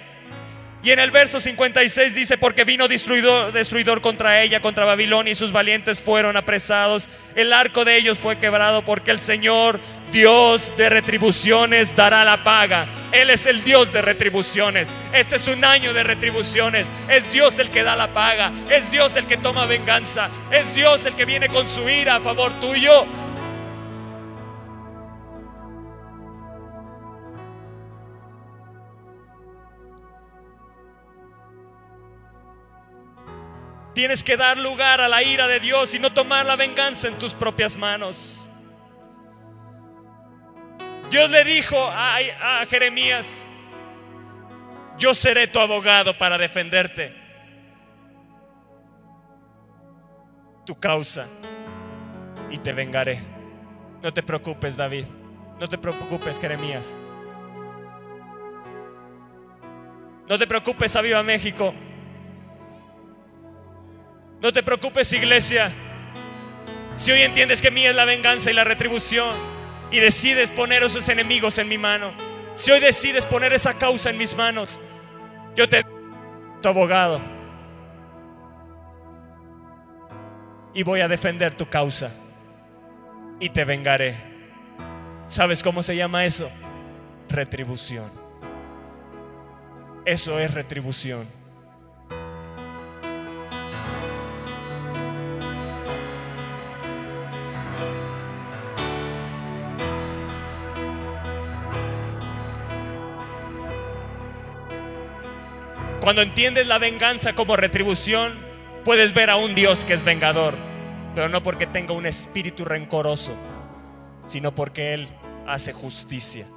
Y en el verso 56 dice, porque vino destruidor, destruidor contra ella, contra Babilonia, y sus valientes fueron apresados. El arco de ellos fue quebrado porque el Señor, Dios de retribuciones, dará la paga. Él es el Dios de retribuciones. Este es un año de retribuciones. Es Dios el que da la paga. Es Dios el que toma venganza. Es Dios el que viene con su ira a favor tuyo. Tienes que dar lugar a la ira de Dios y no tomar la venganza en tus propias manos. Dios le dijo a, Jeremías, yo seré tu abogado para defenderte. Tu causa y te vengaré. No te preocupes, David. No te preocupes, Jeremías. No te preocupes, Aviva México. No te preocupes, iglesia. Si hoy entiendes que mía es la venganza y la retribución y decides poner esos enemigos en mi mano, si hoy decides poner esa causa en mis manos, yo te tu abogado y voy a defender tu causa y te vengaré. ¿Sabes cómo se llama eso? Retribución. Eso es retribución. Cuando entiendes la venganza como retribución, puedes ver a un Dios que es vengador, pero no porque tenga un espíritu rencoroso, sino porque Él hace justicia.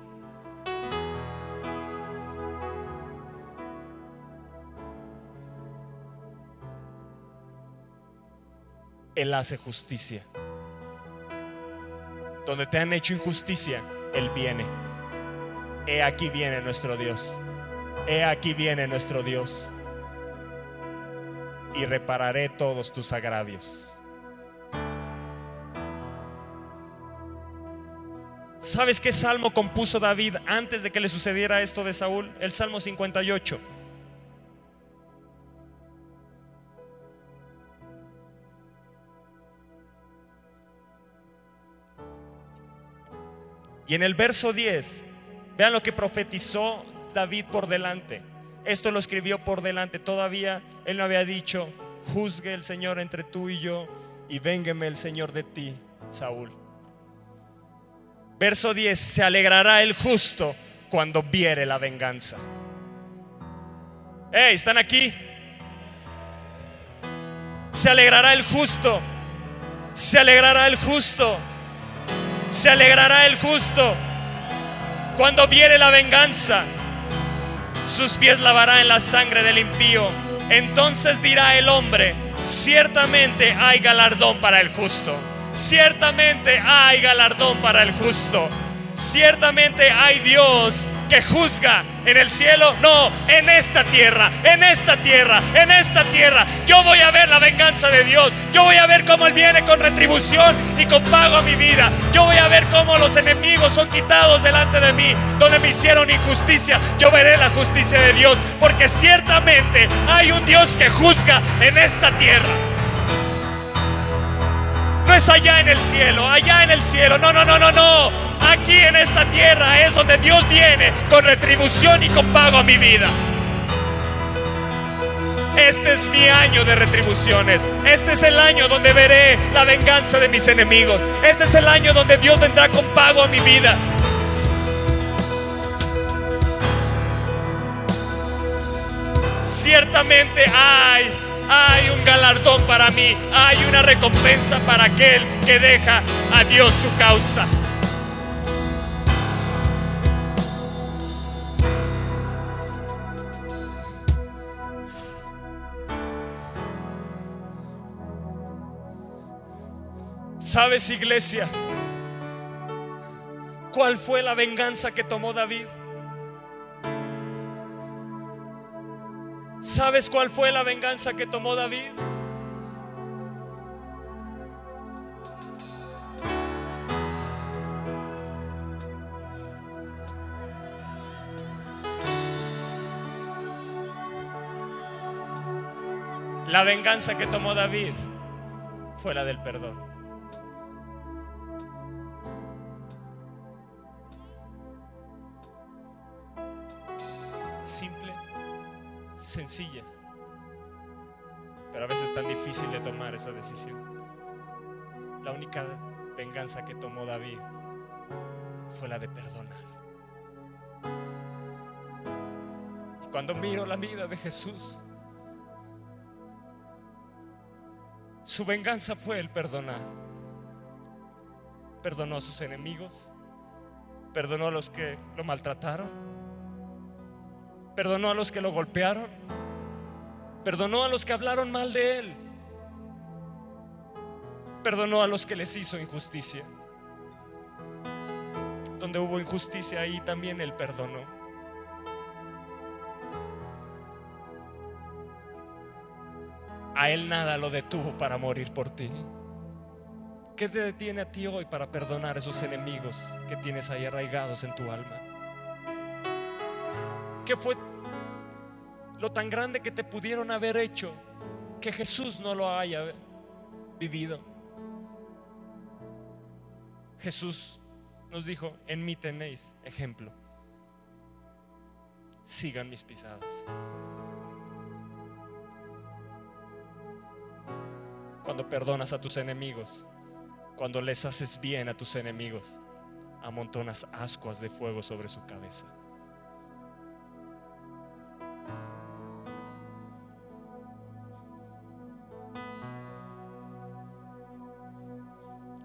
Él hace justicia. Donde te han hecho injusticia, Él viene. He aquí viene nuestro Dios. He aquí viene nuestro Dios y repararé todos tus agravios. ¿Sabes qué salmo compuso David antes de que le sucediera esto de Saúl? El Salmo 58. Y en el verso 10, vean lo que profetizó David por delante. Esto lo escribió por delante. Todavía él no había dicho, juzgue el Señor entre tú y yo y véngame el Señor de ti, Saúl. Verso 10, se alegrará el justo cuando viere la venganza. Hey, ¿están aquí? Se alegrará el justo. Se alegrará el justo. Se alegrará el justo cuando viere la venganza sus pies lavará en la sangre del impío. Entonces dirá el hombre, ciertamente hay galardón para el justo. Ciertamente hay galardón para el justo. Ciertamente hay Dios que juzga en el cielo, no, en esta tierra, en esta tierra, en esta tierra. Yo voy a ver la venganza de Dios. Yo voy a ver cómo Él viene con retribución y con pago a mi vida. Yo voy a ver cómo los enemigos son quitados delante de mí, donde me hicieron injusticia. Yo veré la justicia de Dios, porque ciertamente hay un Dios que juzga en esta tierra. Es allá en el cielo, allá en el cielo. No, no, no, no, no. Aquí en esta tierra es donde Dios viene con retribución y con pago a mi vida. Este es mi año de retribuciones. Este es el año donde veré la venganza de mis enemigos. Este es el año donde Dios vendrá con pago a mi vida. Ciertamente hay hay un galardón para mí, hay una recompensa para aquel que deja a Dios su causa. ¿Sabes, iglesia? ¿Cuál fue la venganza que tomó David? ¿Sabes cuál fue la venganza que tomó David? La venganza que tomó David fue la del perdón. Sencilla, pero a veces tan difícil de tomar esa decisión. La única venganza que tomó David fue la de perdonar. Cuando miro la vida de Jesús, su venganza fue el perdonar. Perdonó a sus enemigos, perdonó a los que lo maltrataron Perdonó a los que lo golpearon. Perdonó a los que hablaron mal de él. Perdonó a los que les hizo injusticia. Donde hubo injusticia ahí también él perdonó. A él nada lo detuvo para morir por ti. ¿Qué te detiene a ti hoy para perdonar esos enemigos que tienes ahí arraigados en tu alma? ¿Qué fue lo tan grande que te pudieron haber hecho que Jesús no lo haya vivido? Jesús nos dijo, en mí tenéis ejemplo. Sigan mis pisadas. Cuando perdonas a tus enemigos, cuando les haces bien a tus enemigos, amontonas ascuas de fuego sobre su cabeza.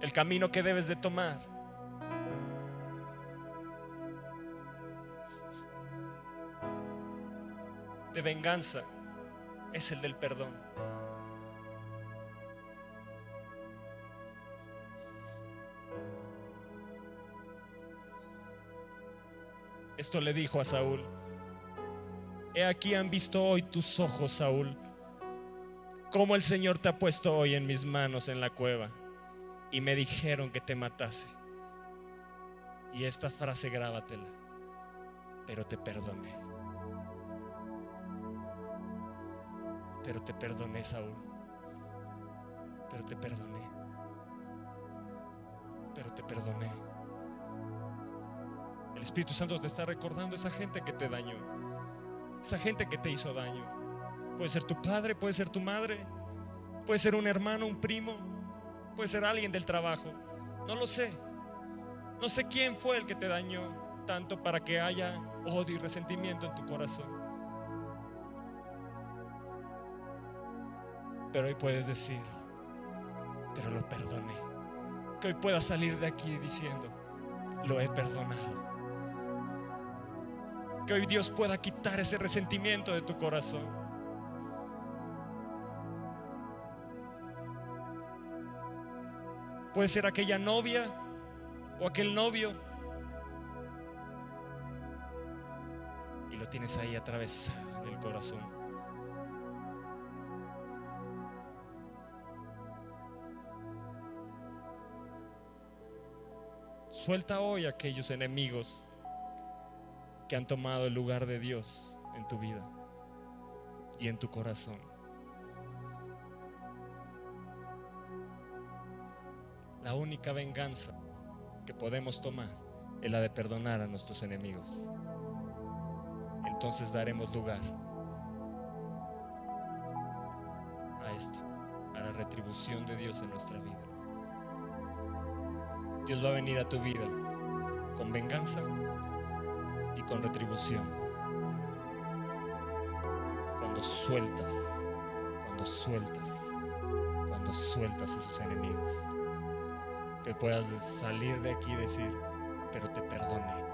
El camino que debes de tomar. De venganza es el del perdón. Esto le dijo a Saúl. He aquí han visto hoy tus ojos, Saúl, como el Señor te ha puesto hoy en mis manos en la cueva y me dijeron que te matase. Y esta frase grábatela, pero te perdoné. Pero te perdoné, Saúl. Pero te perdoné. Pero te perdoné. El Espíritu Santo te está recordando esa gente que te dañó. Esa gente que te hizo daño. Puede ser tu padre, puede ser tu madre, puede ser un hermano, un primo, puede ser alguien del trabajo. No lo sé. No sé quién fue el que te dañó tanto para que haya odio y resentimiento en tu corazón. Pero hoy puedes decir, pero lo perdoné. Que hoy puedas salir de aquí diciendo, lo he perdonado. Que hoy Dios pueda quitar ese resentimiento de tu corazón. Puede ser aquella novia o aquel novio. Y lo tienes ahí atravesado el corazón. Suelta hoy aquellos enemigos que han tomado el lugar de Dios en tu vida y en tu corazón. La única venganza que podemos tomar es la de perdonar a nuestros enemigos. Entonces daremos lugar a esto, a la retribución de Dios en nuestra vida. Dios va a venir a tu vida con venganza y con retribución. Cuando sueltas, cuando sueltas, cuando sueltas a esos enemigos. Que puedas salir de aquí y decir, pero te perdoné.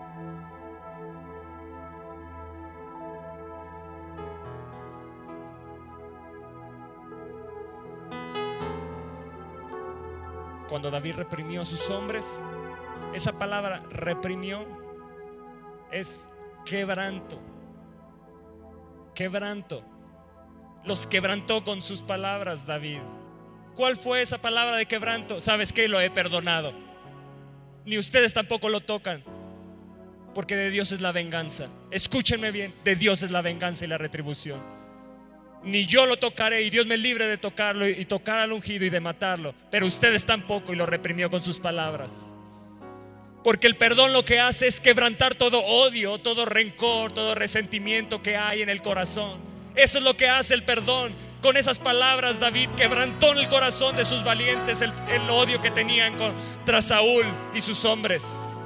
Cuando David reprimió a sus hombres, esa palabra reprimió es quebranto. Quebranto. Los quebrantó con sus palabras David. ¿Cuál fue esa palabra de quebranto? ¿Sabes qué? Lo he perdonado. Ni ustedes tampoco lo tocan. Porque de Dios es la venganza. Escúchenme bien, de Dios es la venganza y la retribución. Ni yo lo tocaré y Dios me libre de tocarlo y tocar al ungido y de matarlo. Pero ustedes tampoco y lo reprimió con sus palabras. Porque el perdón lo que hace es quebrantar todo odio, todo rencor, todo resentimiento que hay en el corazón. Eso es lo que hace el perdón. Con esas palabras David quebrantó en el corazón de sus valientes el, odio que tenían contra Saúl y sus hombres.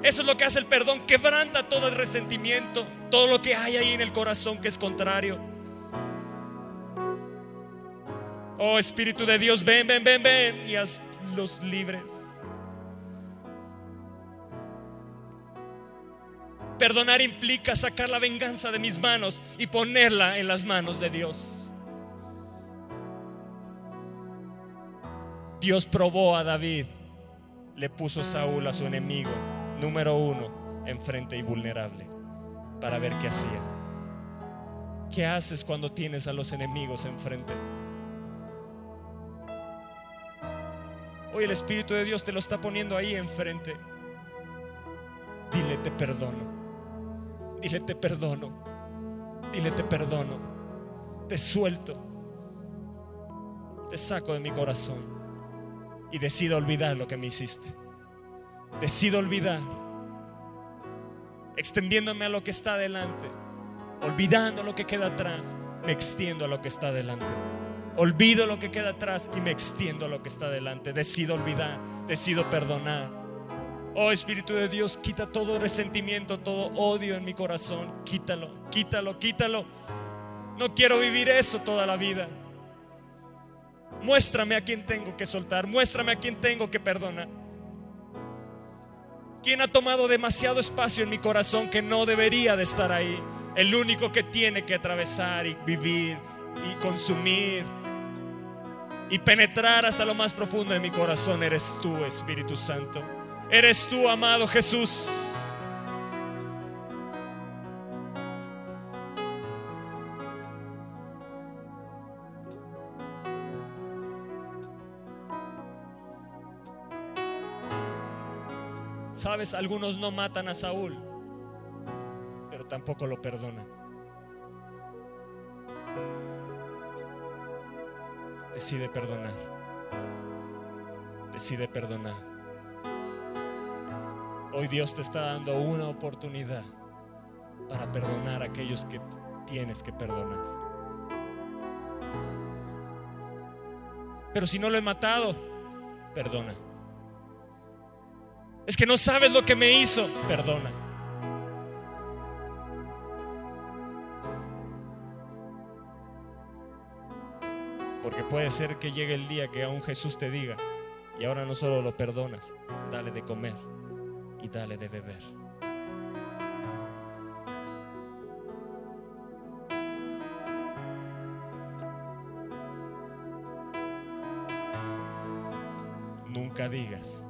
Eso es lo que hace el perdón. Quebranta todo el resentimiento, todo lo que hay ahí en el corazón que es contrario. Oh Espíritu de Dios, ven, ven, ven, ven y hazlos libres. Perdonar implica sacar la venganza de mis manos y ponerla en las manos de Dios. Dios probó a David, le puso Saúl a su enemigo, número uno, enfrente y vulnerable, para ver qué hacía. ¿Qué haces cuando tienes a los enemigos enfrente? Hoy el Espíritu de Dios te lo está poniendo ahí enfrente. Dile, te perdono. Dile, te perdono. Dile, te perdono. Te suelto. Te saco de mi corazón. Y decido olvidar lo que me hiciste. Decido olvidar. Extendiéndome a lo que está adelante. Olvidando lo que queda atrás. Me extiendo a lo que está adelante. Olvido lo que queda atrás y me extiendo a lo que está adelante. Decido olvidar. Decido perdonar Oh Espíritu de Dios, quita todo resentimiento, todo odio en mi corazón. Quítalo, quítalo, quítalo. No quiero vivir eso toda la vida. Muéstrame a quién tengo que soltar. Muéstrame a quién tengo que perdonar. ¿Quién ha tomado demasiado espacio en mi corazón que no debería de estar ahí? El único que tiene que atravesar y vivir y consumir y penetrar hasta lo más profundo de mi corazón eres tú, Espíritu Santo. Eres tú, amado Jesús. Sabes, algunos no matan a Saúl, pero tampoco lo perdonan. Decide perdonar. Decide perdonar. Hoy Dios te está dando una oportunidad para perdonar a aquellos que tienes que perdonar. Pero si no lo he matado, perdona. Es que no sabes lo que me hizo, perdona. Porque puede ser que llegue el día que aún Jesús te diga, y ahora no solo lo perdonas, dale de comer y dale de beber. Nunca digas,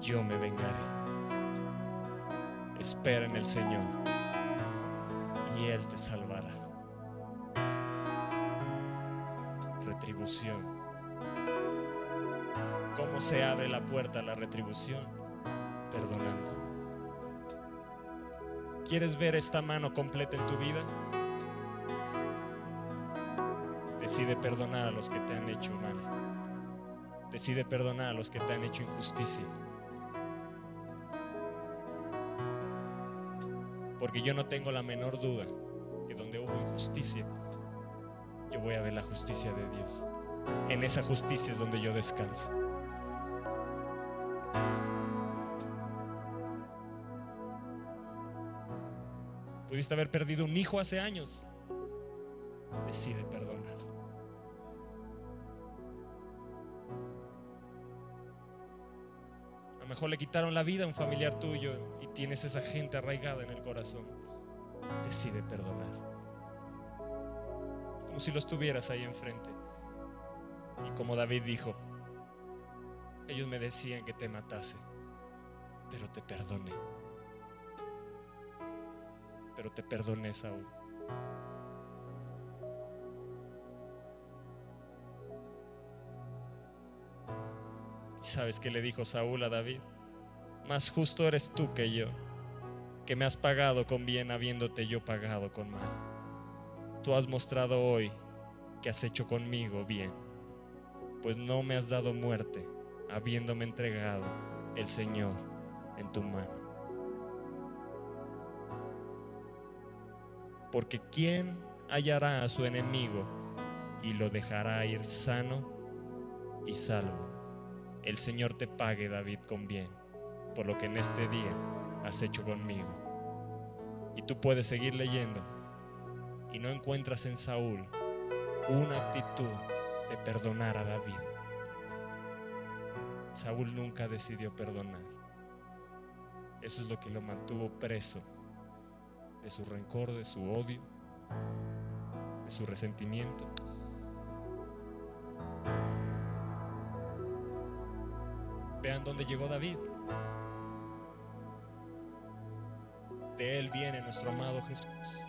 yo me vengaré. Espera en el Señor y Él te salvará. Retribución. ¿Cómo se abre la puerta a la retribución? perdonando. ¿Quieres ver esta mano completa en tu vida? Decide perdonar a los que te han hecho mal. Decide perdonar a los que te han hecho injusticia. Porque yo no tengo la menor duda que donde hubo injusticia, yo voy a ver la justicia de Dios. En esa justicia es donde yo descanso. Pudiste haber perdido un hijo hace años. Decide perdonar. Le quitaron la vida a un familiar tuyo y tienes esa gente arraigada en el corazón. Decide perdonar. Como si los tuvieras ahí enfrente. Y como David dijo, ellos me decían que te matase, pero te perdoné. Pero te perdoné, Saúl. Sabes qué le dijo Saúl a David? Más justo eres tú que yo, que me has pagado con bien habiéndote yo pagado con mal. Tú has mostrado hoy que has hecho conmigo bien, pues no me has dado muerte, habiéndome entregado el Señor en tu mano. Porque ¿quién hallará a su enemigo y lo dejará ir sano y salvo? El Señor te pague, David, con bien, por lo que en este día has hecho conmigo. Y tú puedes seguir leyendo y no encuentras en Saúl una actitud de perdonar a David. Saúl nunca decidió perdonar. Eso es lo que lo mantuvo preso de su rencor, de su odio, de su resentimiento. Vean dónde llegó David. De él viene nuestro amado Jesús.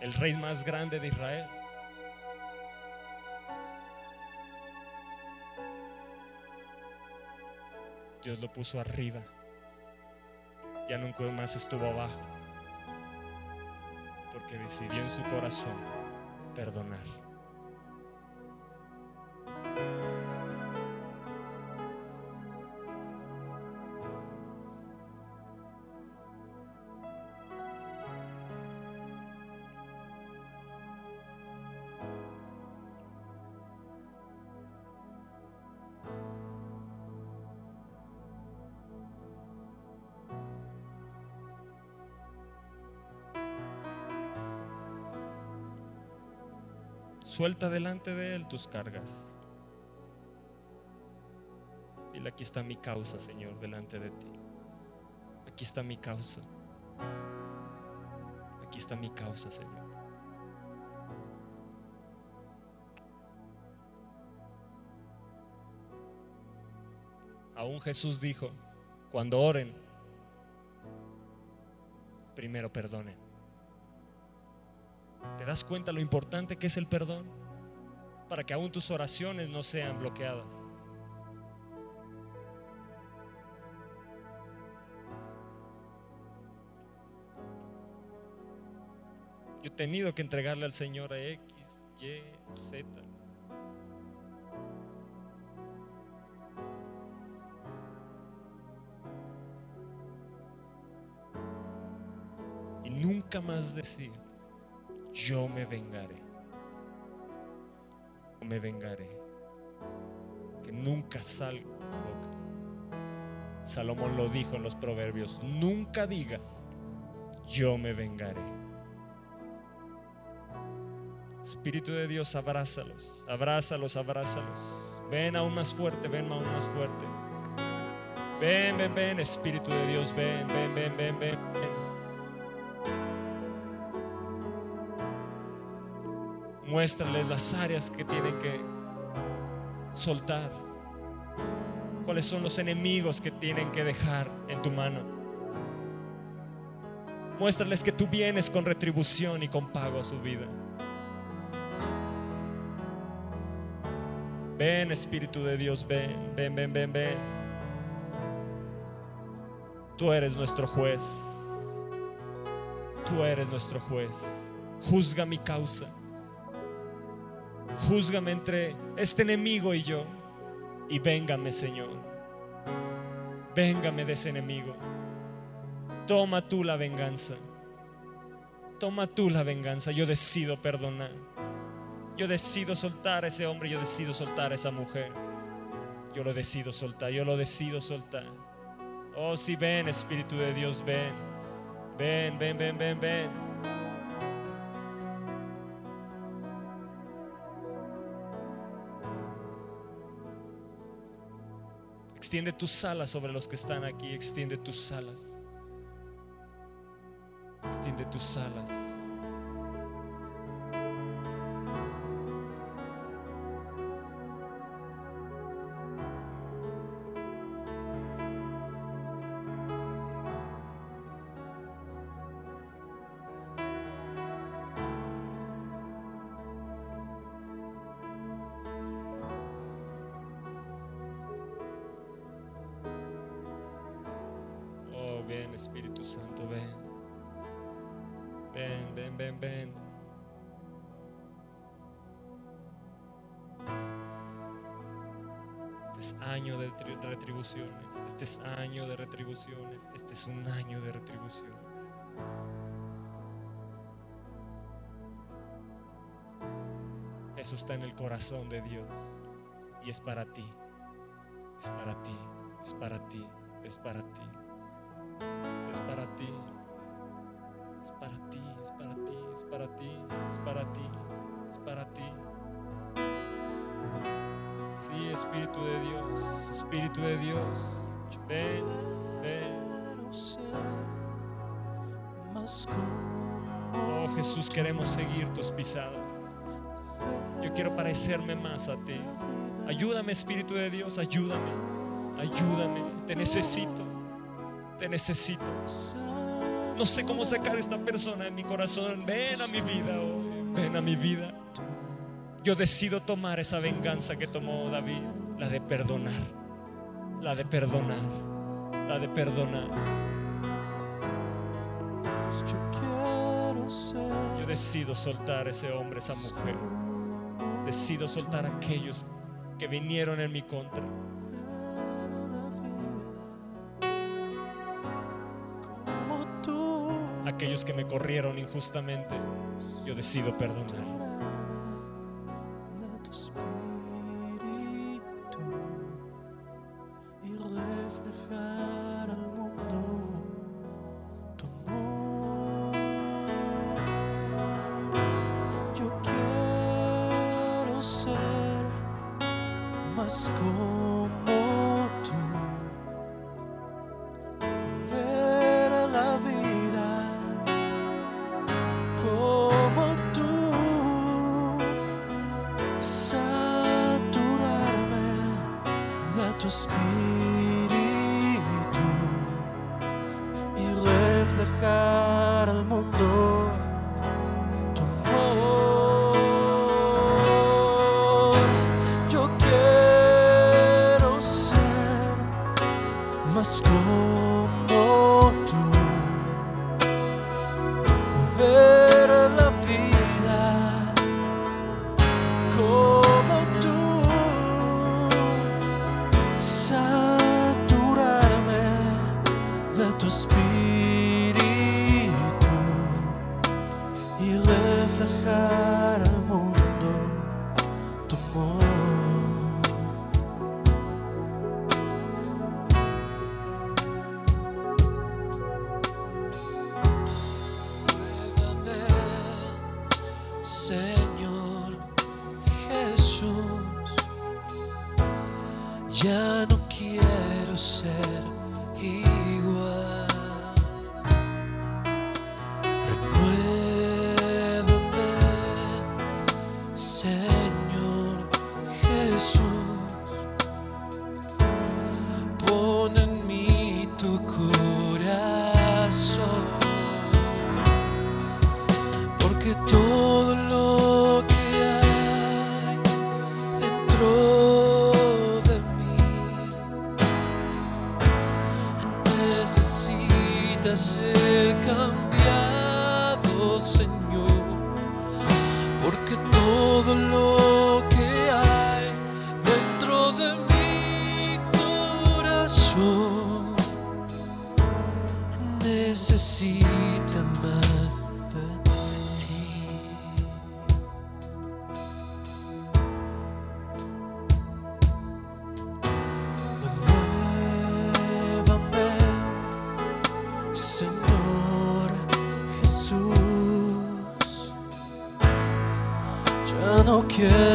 El rey más grande de Israel. Dios lo puso arriba. Ya nunca más estuvo abajo. Porque decidió en su corazón perdonar. Suelta delante de Él tus cargas. Dile, aquí está mi causa, Señor, delante de ti. Aquí está mi causa. Aquí está mi causa, Señor. Aún Jesús dijo, cuando oren, primero perdonen. ¿Te das cuenta lo importante que es el perdón? Para que aún tus oraciones no sean bloqueadas. Yo he tenido que entregarle al Señor a X, Y, Z. Y nunca más decir, yo me vengaré. Me vengaré. Que nunca salga. Salomón lo dijo en los proverbios. Nunca digas, yo me vengaré. Espíritu de Dios, abrázalos, abrázalos, abrázalos. Ven aún más fuerte, ven aún más fuerte. Ven, ven, ven, Espíritu de Dios, ven, ven, ven, ven, ven. Muéstrales las áreas que tienen que soltar. Cuáles son los enemigos que tienen que dejar en tu mano. Muéstrales que tú vienes con retribución y con pago a su vida. Ven, Espíritu de Dios, ven, ven, ven, ven, ven. Tú eres nuestro juez. Tú eres nuestro juez. Juzga mi causa. Júzgame entre este enemigo y yo. Y véngame, Señor. Véngame de ese enemigo. Toma tú la venganza. Toma tú la venganza. Yo decido perdonar. Yo decido soltar a ese hombre. Yo decido soltar a esa mujer. Yo lo decido soltar. Yo lo decido soltar. Oh, si ven, Espíritu de Dios, ven. Ven, ven, ven, ven, ven. Extiende tus alas sobre los que están aquí. Extiende tus alas. Extiende tus alas. Este es año de tri- retribuciones. Este es año de retribuciones. Este es un año de retribuciones. Eso está en el corazón de Dios. Y es para ti. Es para ti. Es para ti. Es para ti. Es para ti. Es para ti. Es para ti. Es para ti. Es para ti. Es para ti. Sí, Espíritu de Dios. Espíritu de Dios. Ven, ven. Oh Jesús, queremos seguir tus pisadas. Yo quiero parecerme más a ti. Ayúdame, Espíritu de Dios, ayúdame. Ayúdame. Te necesito. Te necesito. No sé cómo sacar a esta persona en mi corazón. Ven a mi vida hoy. Ven a mi vida. Yo decido tomar esa venganza que tomó David. La de perdonar. La de perdonar. La de perdonar. yo decido soltar ese hombre, esa mujer. Decido soltar a aquellos que vinieron en mi contra. Aquellos que me corrieron injustamente. Yo decido perdonarlos.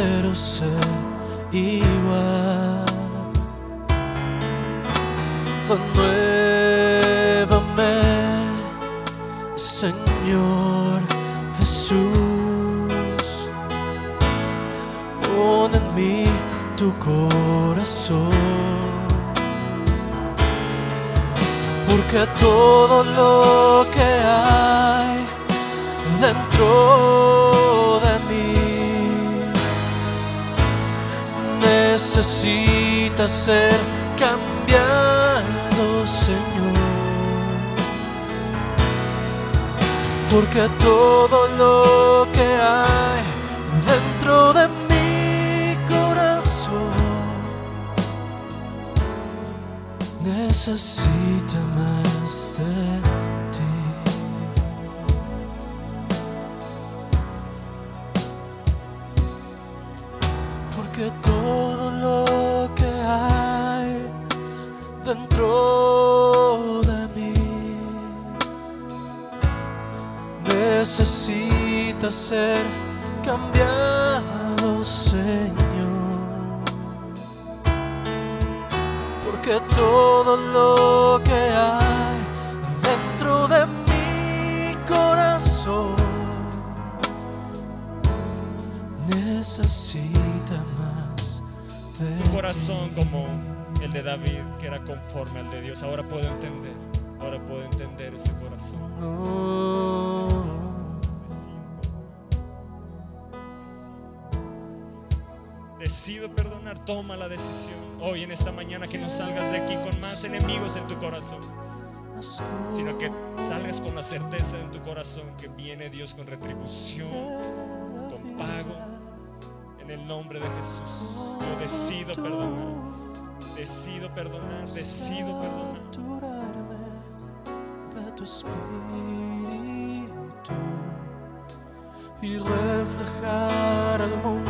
Quiero ser igual. renuévame, Señor Jesús. Pon en mí tu corazón. Porque todo lo que hay dentro necesita ser cambiado, Señor. Porque todo lo que hay dentro de mi corazón necesita más de necesita ser cambiado, Señor. Porque todo lo que hay dentro de mi corazón necesita más de Un corazón como el de David, que era conforme al de Dios. Ahora puedo entender, ahora puedo entender ese corazón. No. Decido perdonar, toma la decisión. Hoy en esta mañana que no salgas de aquí con más enemigos en tu corazón, sino que salgas con la certeza en tu corazón que viene Dios con retribución, con pago, en el nombre de Jesús. Yo decido perdonar, decido perdonar, decido perdonar. espíritu y reflejar al mundo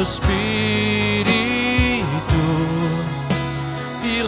de tu espíritu y